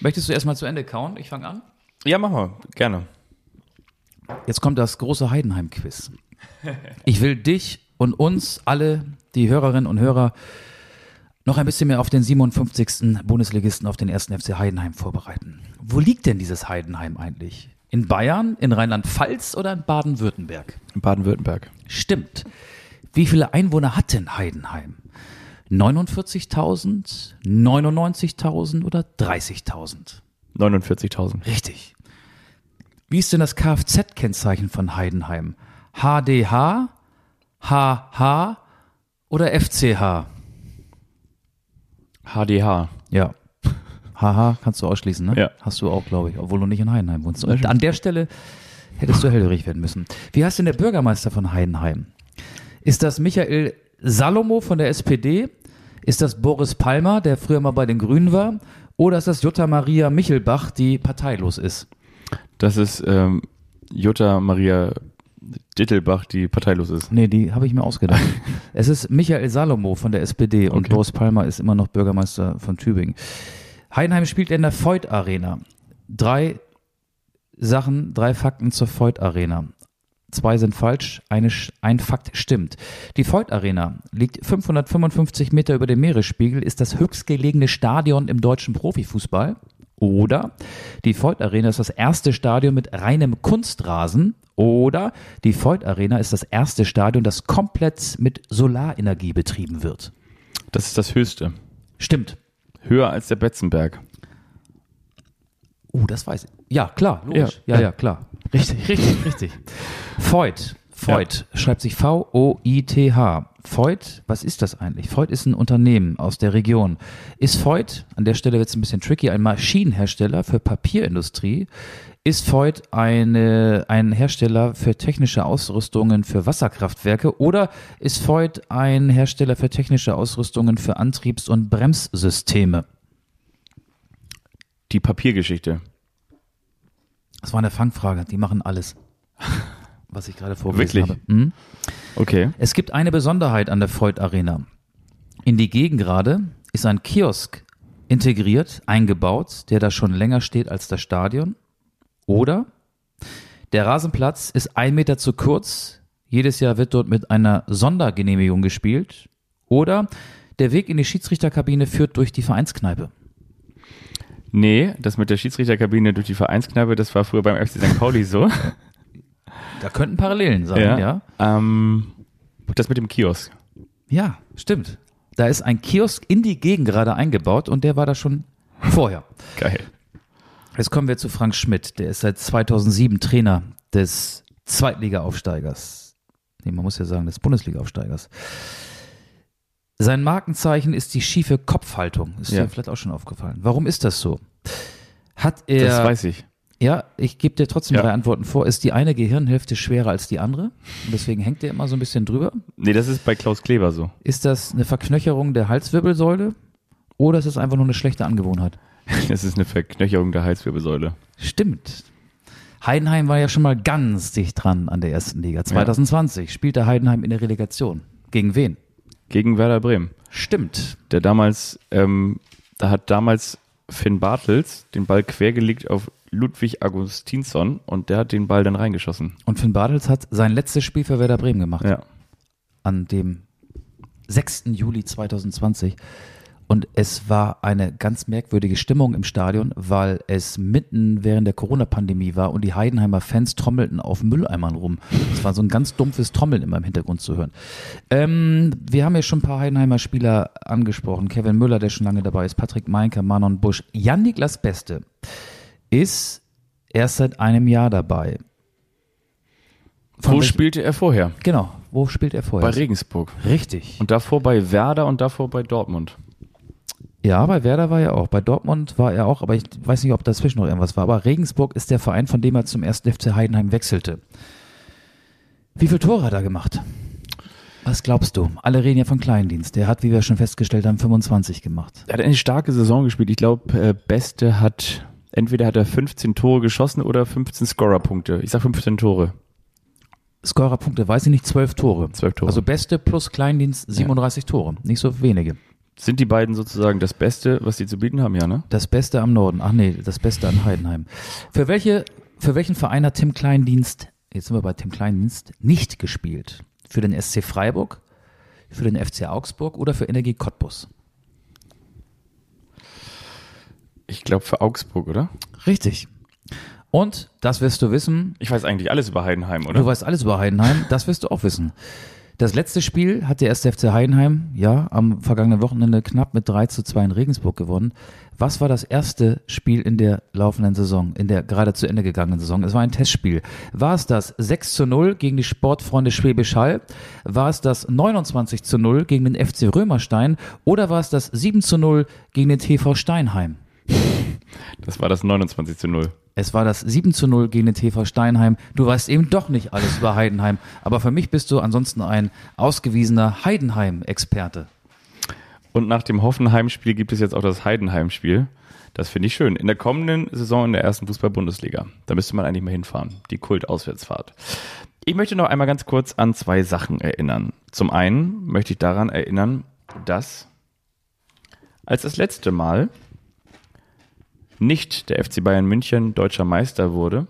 Möchtest du erstmal zu Ende kauen? Ich fange an. Ja, machen wir. Gerne. Jetzt kommt das große Heidenheim-Quiz. Ich will dich und uns alle, die Hörerinnen und Hörer, noch ein bisschen mehr auf den 57. Bundesligisten, auf den 1. FC Heidenheim vorbereiten. Wo liegt denn dieses Heidenheim eigentlich? In Bayern, in Rheinland-Pfalz oder in Baden-Württemberg? In Baden-Württemberg. Stimmt. Wie viele Einwohner hat denn Heidenheim? 49.000, 99.000 oder 30.000? 49.000. Richtig. Wie ist denn das Kfz-Kennzeichen von Heidenheim? HDH, HH oder FCH? HDH. Ja. HH kannst du ausschließen, ne? Ja. Hast du auch, glaube ich, obwohl du nicht in Heidenheim wohnst. Und an der Stelle hättest du hellhörig werden müssen. Wie heißt denn der Bürgermeister von Heidenheim? Ist das Michael Salomo von der SPD? Ist das Boris Palmer, der früher mal bei den Grünen war? Oder ist das Jutta Maria Michelbach, die parteilos ist? Das ist ähm, Jutta Maria Dittelbach, die parteilos ist. Nee, die habe ich mir ausgedacht. [LAUGHS] es ist Michael Salomo von der SPD und Okay. Boris Palmer ist immer noch Bürgermeister von Tübingen. Heidenheim spielt in der Voigt Arena. Drei Sachen, drei Fakten zur Voigt Arena. zwei sind falsch, eine, ein Fakt stimmt. Die Voigt Arena liegt 555 Meter über dem Meeresspiegel, ist das höchstgelegene Stadion im deutschen Profifußball. Oder die Voigt Arena ist das erste Stadion mit reinem Kunstrasen. Oder die Voigt Arena ist das erste Stadion, das komplett mit Solarenergie betrieben wird. Das ist das Höchste. Stimmt. Höher als der Betzenberg. Oh, das weiß ich. Ja, klar, logisch. Ja, ja, klar. Richtig, richtig, richtig. Voigt. Voigt schreibt sich V-O-I-T-H. Voigt, was ist das eigentlich? Voigt ist ein Unternehmen aus der Region. Ist Voigt, an der Stelle wird es ein bisschen tricky, ein Maschinenhersteller für Papierindustrie? Ist Voigt eine, ein Hersteller für technische Ausrüstungen für Wasserkraftwerke? Oder ist Voigt ein Hersteller für technische Ausrüstungen für Antriebs- und Bremssysteme? Die Papiergeschichte. Das war eine Fangfrage. Die machen alles. [LAUGHS] Was ich gerade vorgelesen Wirklich? habe. Mhm. Okay. Es gibt eine Besonderheit an der Freud Arena. In die Gegengrade ist ein Kiosk integriert, eingebaut, der da schon länger steht als das Stadion. Oder der Rasenplatz ist ein Meter zu kurz. Jedes Jahr wird dort mit einer Sondergenehmigung gespielt. Oder der Weg in die Schiedsrichterkabine führt durch die Vereinskneipe. Nee, das mit der Schiedsrichterkabine durch die Vereinskneipe, das war früher beim FC St. Pauli so. Da könnten Parallelen sein, ja. Ja, Ähm, das mit dem Kiosk. stimmt. Da ist ein Kiosk in die Gegengrade eingebaut und der war da schon vorher. Geil. Jetzt kommen wir zu Frank Schmidt. Der ist seit 2007 Trainer des Zweitliga-Aufsteigers. Nee, man muss ja sagen, des Bundesliga-Aufsteigers. Sein Markenzeichen ist die schiefe Kopfhaltung. Ist Ja. dir vielleicht auch schon aufgefallen. Warum ist das so? Hat er. Das weiß ich. Ja, ich gebe dir trotzdem Ja. drei Antworten vor. Ist die eine Gehirnhälfte schwerer als die andere? Und deswegen hängt der immer so ein bisschen drüber. Nee, das ist bei Klaus Kleber so. Ist das eine Verknöcherung der Halswirbelsäule? Oder ist es einfach nur eine schlechte Angewohnheit? [LAUGHS] Das ist eine Verknöcherung der Halswirbelsäule. Stimmt. Heidenheim war ja schon mal ganz dicht dran an der ersten Liga. 2020 spielte Heidenheim in der Relegation. Gegen wen? Gegen Werder Bremen. Stimmt. Der damals, ähm, da hat damals Finn Bartels den Ball quergelegt auf Ludwig Augustinsson und der hat den Ball dann reingeschossen. Und Finn Bartels hat sein letztes Spiel für Werder Bremen gemacht. Ja. An dem 6. Juli 2020. Und es war eine ganz merkwürdige Stimmung im Stadion, weil es mitten während der Corona-Pandemie war und die Heidenheimer Fans trommelten auf Mülleimern rum. Es war so ein ganz dumpfes Trommeln immer im Hintergrund zu hören. Ähm, wir haben ja schon ein paar Heidenheimer Spieler angesprochen. Kevin Müller, der schon lange dabei ist, Patrick Meinke, Manon Busch. Jan-Niklas Beste ist erst seit einem Jahr dabei. Von Wo spielte er vorher? Genau, wo spielt er Bei vorher? Regensburg. Richtig. Und davor bei Werder und davor bei Dortmund. Ja, bei Werder war er auch. Bei Dortmund war er auch, aber ich weiß nicht, ob dazwischen noch irgendwas war. Aber Regensburg ist der Verein, von dem er zum ersten FC Heidenheim wechselte. Wie viele Tore hat er gemacht? Was glaubst du? Alle reden ja von Kleindienst. Der hat, wie wir schon festgestellt haben, 25 gemacht. Er hat eine starke Saison gespielt. Ich glaube, äh, Beste hat, entweder hat er 15 Tore geschossen oder 15 Scorerpunkte. Ich sag 15 Tore. Scorerpunkte, weiß ich nicht, 12 Tore. 12 Tore. Also Beste plus Kleindienst 37 Tore. Nicht so wenige. Sind die beiden sozusagen das Beste, was sie zu bieten haben, ja, ne? Das Beste am Norden. Ach nee, das Beste an Heidenheim. Für welche, für welchen Verein hat Tim Kleindienst, jetzt sind wir bei Tim Kleindienst, nicht gespielt? Für den SC Freiburg, für den FC Augsburg oder für Energie Cottbus? Ich glaube für Augsburg, oder? Richtig. Und, das wirst du wissen, Ich weiß eigentlich alles über Heidenheim, oder? du weißt alles über Heidenheim, das wirst du auch wissen. Das letzte Spiel hat der erste FC Heidenheim, ja, am vergangenen Wochenende knapp mit 3 zu 2 in Regensburg gewonnen. Was war das erste Spiel in der laufenden Saison, in der gerade zu Ende gegangenen Saison? Es war ein Testspiel. War es das 6 zu 0 gegen die Sportfreunde Schwäbisch Hall? War es das 29 zu 0 gegen den FC Römerstein? Oder war es das 7 zu 0 gegen den TV Steinheim? Das war das 29 zu 0. Es war das 7 zu 0 gegen den TV Steinheim. Du weißt eben doch nicht alles über Heidenheim. Aber für mich bist du ansonsten ein ausgewiesener Heidenheim-Experte. Und nach dem Hoffenheim-Spiel gibt es jetzt auch das Heidenheim-Spiel. Das finde ich schön. In der kommenden Saison in der ersten Fußball-Bundesliga. Da müsste man eigentlich mal hinfahren. Die Kult-Auswärtsfahrt. Ich möchte noch einmal ganz kurz an zwei Sachen erinnern. Zum einen möchte ich daran erinnern, dass als das letzte Mal nicht der FC Bayern München deutscher Meister wurde,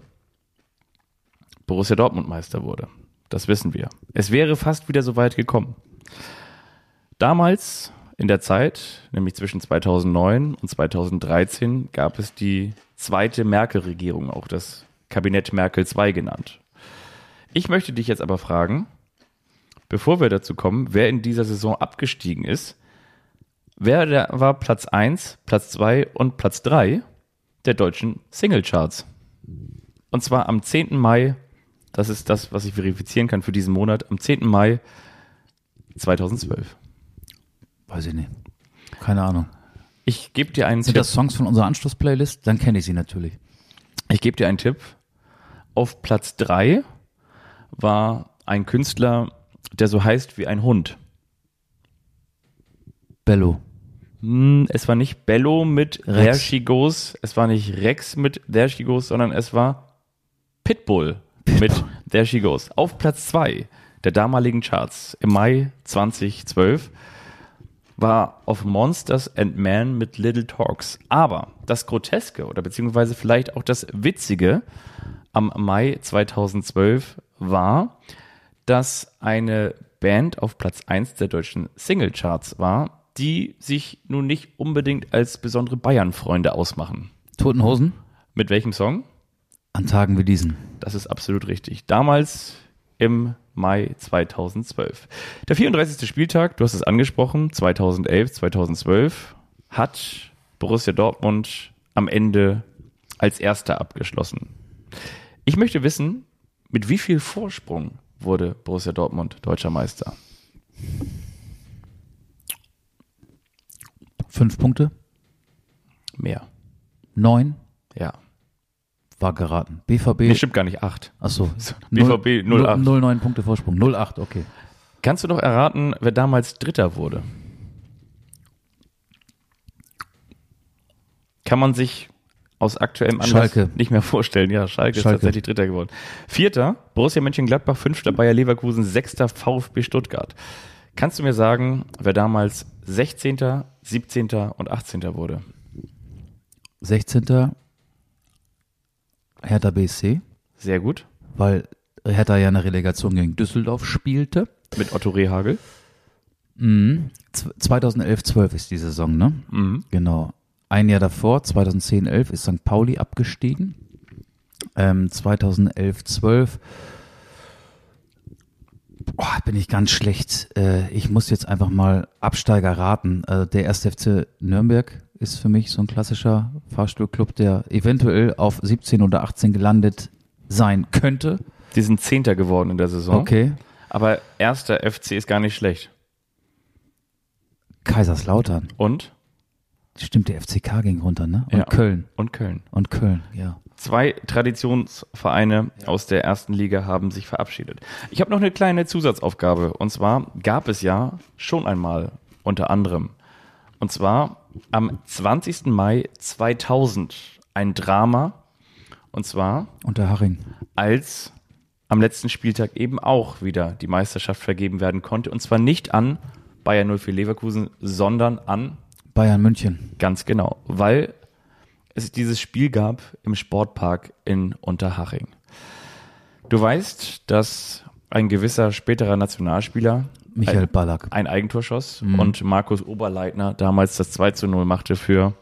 Borussia Dortmund Meister wurde. Das wissen wir. Es wäre fast wieder so weit gekommen. Damals in der Zeit, nämlich zwischen 2009 und 2013, gab es die zweite Merkel-Regierung, auch das Kabinett Merkel II genannt. Ich möchte dich jetzt aber fragen, bevor wir dazu kommen, wer in dieser Saison abgestiegen ist, wer war Platz 1, Platz 2 und Platz 3 der deutschen Singlecharts. Und zwar am 10. Mai, das ist das, was ich verifizieren kann für diesen Monat, am 10. Mai 2012. Weiß ich nicht. Keine Ahnung. Ich gebe dir einen Sind Tipp. das Songs von unserer Anschlussplaylist? Dann kenne ich sie natürlich. Ich gebe dir einen Tipp. Auf Platz 3 war ein Künstler, der so heißt wie ein Hund. Bello. Hm, Es war nicht Bello mit Rex. There She Goes, es war nicht Rex mit There She Goes, sondern es war Pitbull, mit There She Goes. Auf Platz 2 der damaligen Charts im Mai 2012 war auf Monsters and Men mit Little Talks. Aber das Groteske oder beziehungsweise vielleicht auch das Witzige am Mai 2012 war, dass eine Band auf Platz 1 der deutschen Singlecharts war, die sich nun nicht unbedingt als besondere Bayern-Freunde ausmachen. Toten Hosen? Mit welchem Song? An Tagen wie diesen. Das ist absolut richtig. Damals im Mai 2012. Der 34. Spieltag, du hast es angesprochen, 2011, 2012, hat Borussia Dortmund am Ende als Erster abgeschlossen. Ich möchte wissen, mit wie viel Vorsprung wurde Borussia Dortmund deutscher Meister? Fünf Punkte? Mehr. Neun? Ja. War geraten. BVB. Nee, stimmt gar nicht. Acht. Achso. BVB 08. 09 Punkte Vorsprung. 08, okay. Kannst du noch erraten, wer damals Dritter wurde? Kann man sich aus aktuellem Anlass Schalke. nicht mehr vorstellen. Ja, Schalke, ist Schalke. tatsächlich Dritter geworden. Vierter, Borussia Mönchengladbach, Fünfter, Bayer Leverkusen, Sechster, VfB Stuttgart. Kannst du mir sagen, wer damals 16., 17. und 18. wurde? 16. Hertha BSC, Sehr gut. weil Hertha ja eine Relegation gegen Düsseldorf spielte. Mit Otto Rehagel. Mhm. Z- 2011, 12 ist die Saison, ne? Mhm. Genau. Ein Jahr davor, 2010, 11, ist St. Pauli abgestiegen. Ähm, 2011, 12. Boah, bin ich ganz schlecht. Äh, ich muss jetzt einfach mal Absteiger raten. Also der 1. FC Nürnberg ist für mich so ein klassischer Fahrstuhlclub, der eventuell auf 17 oder 18 gelandet sein könnte. Die sind Zehnter geworden in der Saison. Okay. Aber erster FC ist gar nicht schlecht. Kaiserslautern. Und? Stimmt, der FCK ging runter, ne? Und Ja. Köln. Und Köln. Und Köln, ja. Zwei Traditionsvereine aus der ersten Liga haben sich verabschiedet. Ich habe noch eine kleine Zusatzaufgabe. Und zwar gab es ja schon einmal unter anderem. Und zwar am 20. Mai 2000 ein Drama. Und zwar Unter Haring. als am letzten Spieltag eben auch wieder die Meisterschaft vergeben werden konnte. Und zwar nicht an Bayern 04 Leverkusen, sondern an Bayern München. Ganz genau, weil es dieses Spiel gab im Sportpark in Unterhaching. Du weißt, dass ein gewisser späterer Nationalspieler Michael Ballack. ein Eigentor schoss und Markus Oberleitner damals das 2 zu 0 machte für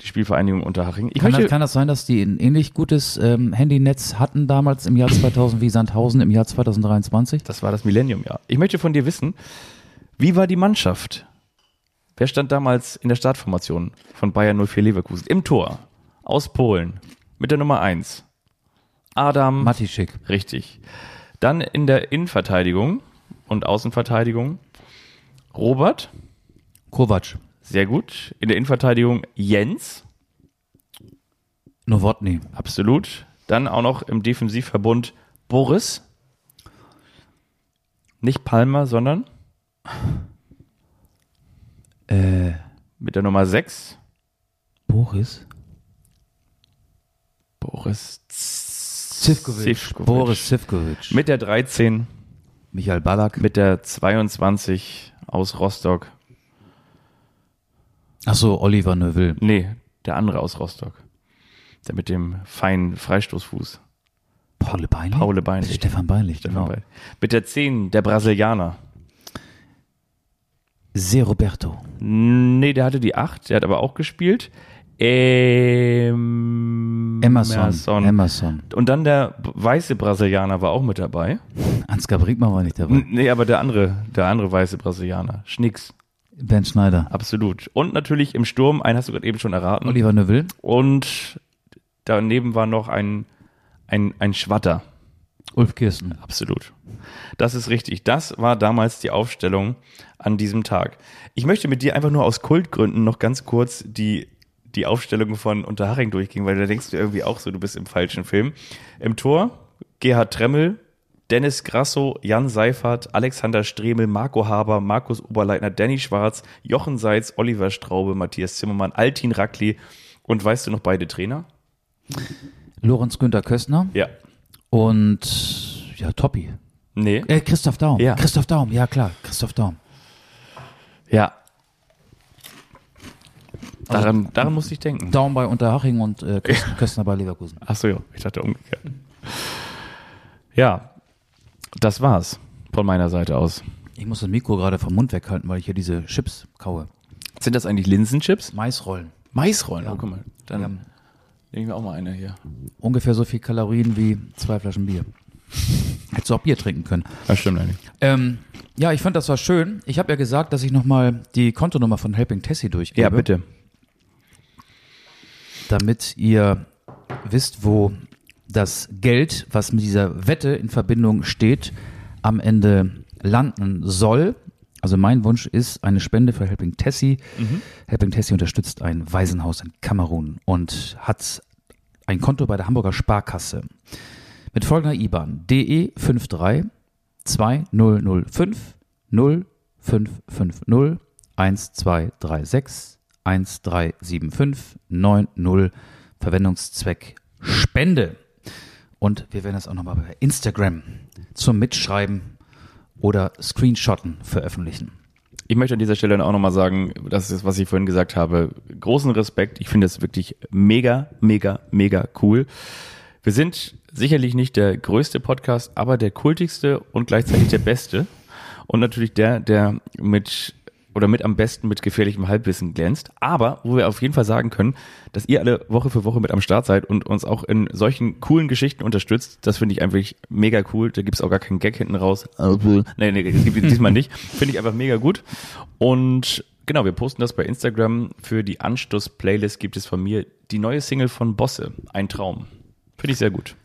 die Spielvereinigung Unterhaching. Ich Kann möchte, das, kann das sein, dass die ein ähnlich gutes ähm, Handynetz hatten damals im Jahr [LAUGHS] 2000 wie Sandhausen im Jahr 2023? das war das Millennium-Jahr. Ich möchte von dir wissen, wie war die Mannschaft? Wer stand damals in der Startformation von Bayern 04 Leverkusen? Im Tor. Aus Polen. Mit der Nummer 1. Adam. Matischik. Richtig. Dann in der Innenverteidigung und Außenverteidigung Robert. Kovac. Sehr gut. In der Innenverteidigung Jens. Nowotny. Absolut. Dann auch noch im Defensivverbund Boris. Nicht Palmer, sondern Äh, mit der Nummer 6. Boris? Boris Zivkovic. Zivkovic. Boris Zivkovic. Mit der 13. Michael Ballack. Mit der 22 aus Rostock. Achso, Oliver Neuville. Nee, der andere aus Rostock. Der mit dem feinen Freistoßfuß. Paul Beinlich? Paul Beinlich. Stefan Beinlich, Stefan genau. Beinlich. Mit der 10, der Brasilianer. Se Roberto. Nee, der hatte die 8, der hat aber auch gespielt. Ähm, Emerson. Emerson. Und dann der weiße Brasilianer war auch mit dabei. [LAUGHS] Ansgar Brinkmann war nicht dabei. Nee, aber der andere, der andere weiße Brasilianer. Schnicks. Ben Schneider. Absolut. Und natürlich im Sturm, einen hast du gerade eben schon erraten. Oliver Neuville. Und daneben war noch ein, ein, ein Schwatter. Ulf Kirsten. Absolut. Das ist richtig. Das war damals die Aufstellung an diesem Tag. Ich möchte mit dir einfach nur aus Kultgründen noch ganz kurz die, die Aufstellung von Unterhaching durchgehen, weil da denkst du irgendwie auch so, du bist im falschen Film. Im Tor Gerhard Tremmel, Dennis Grasso, Jan Seifert, Alexander Stremel, Marco Haber, Markus Oberleitner, Danny Schwarz, Jochen Seitz, Oliver Straube, Matthias Zimmermann, Altin Rackli und weißt du noch beide Trainer? Lorenz Günther Köstner. Ja. Und ja, Toppi. Nee. Äh, Christoph Daum. Ja. Christoph Daum, ja klar. Christoph Daum. Ja. Daran, daran musste ich denken. Daum bei Unterhaching und äh, Köstner, Köstner bei Leverkusen. Ach so, ja, ich dachte umgekehrt. Ja, das war's von meiner Seite aus. Ich muss das Mikro gerade vom Mund weghalten, weil ich hier diese Chips kaue. Sind das eigentlich Linsenchips? Maisrollen. Maisrollen, oh, guck mal. Dann Nehmen wir auch mal eine hier. Ungefähr so viel Kalorien wie zwei Flaschen Bier. Hättest du auch Bier trinken können. Das stimmt eigentlich. Ähm, ja, ich fand das war schön. Ich habe ja gesagt, dass ich nochmal die Kontonummer von Helping Tessie durchgebe. Ja, bitte. damit ihr wisst, wo das Geld, was mit dieser Wette in Verbindung steht, am Ende landen soll. Also mein Wunsch ist eine Spende für Helping Tessie. Helping Tessie unterstützt ein Waisenhaus in Kamerun und hat ein Konto bei der Hamburger Sparkasse mit folgender IBAN DE 53 2005 0550 1236 1375 90 Verwendungszweck Spende. Und wir werden das auch nochmal bei Instagram zum Mitschreiben oder Screenshotten veröffentlichen. Ich möchte an dieser Stelle auch nochmal sagen, das ist, was ich vorhin gesagt habe. Großen Respekt. Ich finde es wirklich mega, mega, mega cool. Wir sind sicherlich nicht der größte Podcast, aber der kultigste und gleichzeitig der beste. Und natürlich der, der mit oder mit am besten mit gefährlichem Halbwissen glänzt. Aber wo wir auf jeden Fall sagen können, dass ihr alle Woche für Woche mit am Start seid und uns auch in solchen coolen Geschichten unterstützt, das finde ich einfach mega cool. Da gibt's auch gar keinen Gag hinten raus. Nee, nee, das gibt es diesmal nicht. Finde ich einfach mega gut. Und genau, wir posten das bei Instagram. Für die Anstoß-Playlist gibt es von mir die neue Single von Bosse, Ein Traum. Finde ich sehr gut.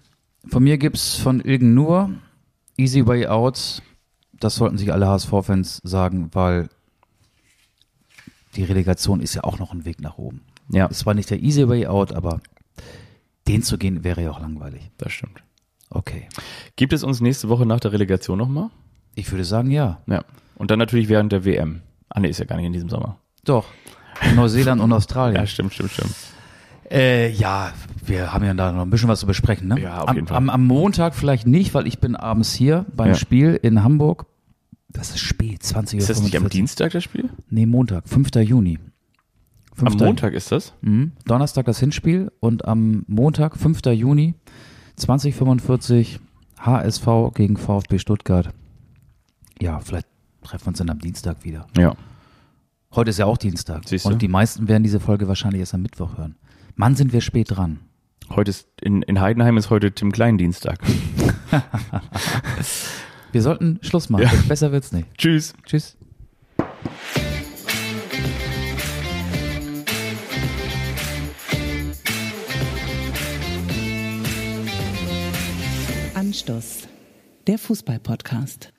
Von mir gibt's von Ilgen nur Easy Way Out. Das sollten sich alle HSV-Fans sagen, weil die Relegation ist ja auch noch ein Weg nach oben. Ja, Es war nicht der Easy Way Out, aber den zu gehen wäre ja auch langweilig. das stimmt. Okay. Gibt es uns nächste Woche nach der Relegation nochmal? Ich würde sagen, ja. Ja. Und dann natürlich während der WM. Ah, nee, ist ja gar nicht in diesem Sommer. Doch. Neuseeland und Australien. Ja, stimmt, stimmt, stimmt. Äh, ja, wir haben ja da noch ein bisschen was zu besprechen, ne? Ja, auf am, jeden Fall. Am, am Montag vielleicht nicht, weil ich bin abends hier beim Ja. Spiel in Hamburg. Das ist spät, 20 Uhr. Ist das nicht am Dienstag das Spiel? Nee, Montag, 5. Juni. Am 5. Montag ist das? Mhm. Donnerstag das Hinspiel und am Montag, 5. Juni, 2045 HSV gegen VfB Stuttgart. Ja, vielleicht treffen wir uns dann am Dienstag wieder. Ja. Heute ist ja auch Dienstag. Siehst du? Und die meisten werden diese Folge wahrscheinlich erst am Mittwoch hören. Mann, sind wir spät dran. Heute ist, in, in Heidenheim ist heute Tim Klein Dienstag. [LAUGHS] Wir sollten Schluss machen. Ja. [LAUGHS] Besser wird's nicht. Tschüss. Tschüss. Anstoß. Der Fußball-Podcast.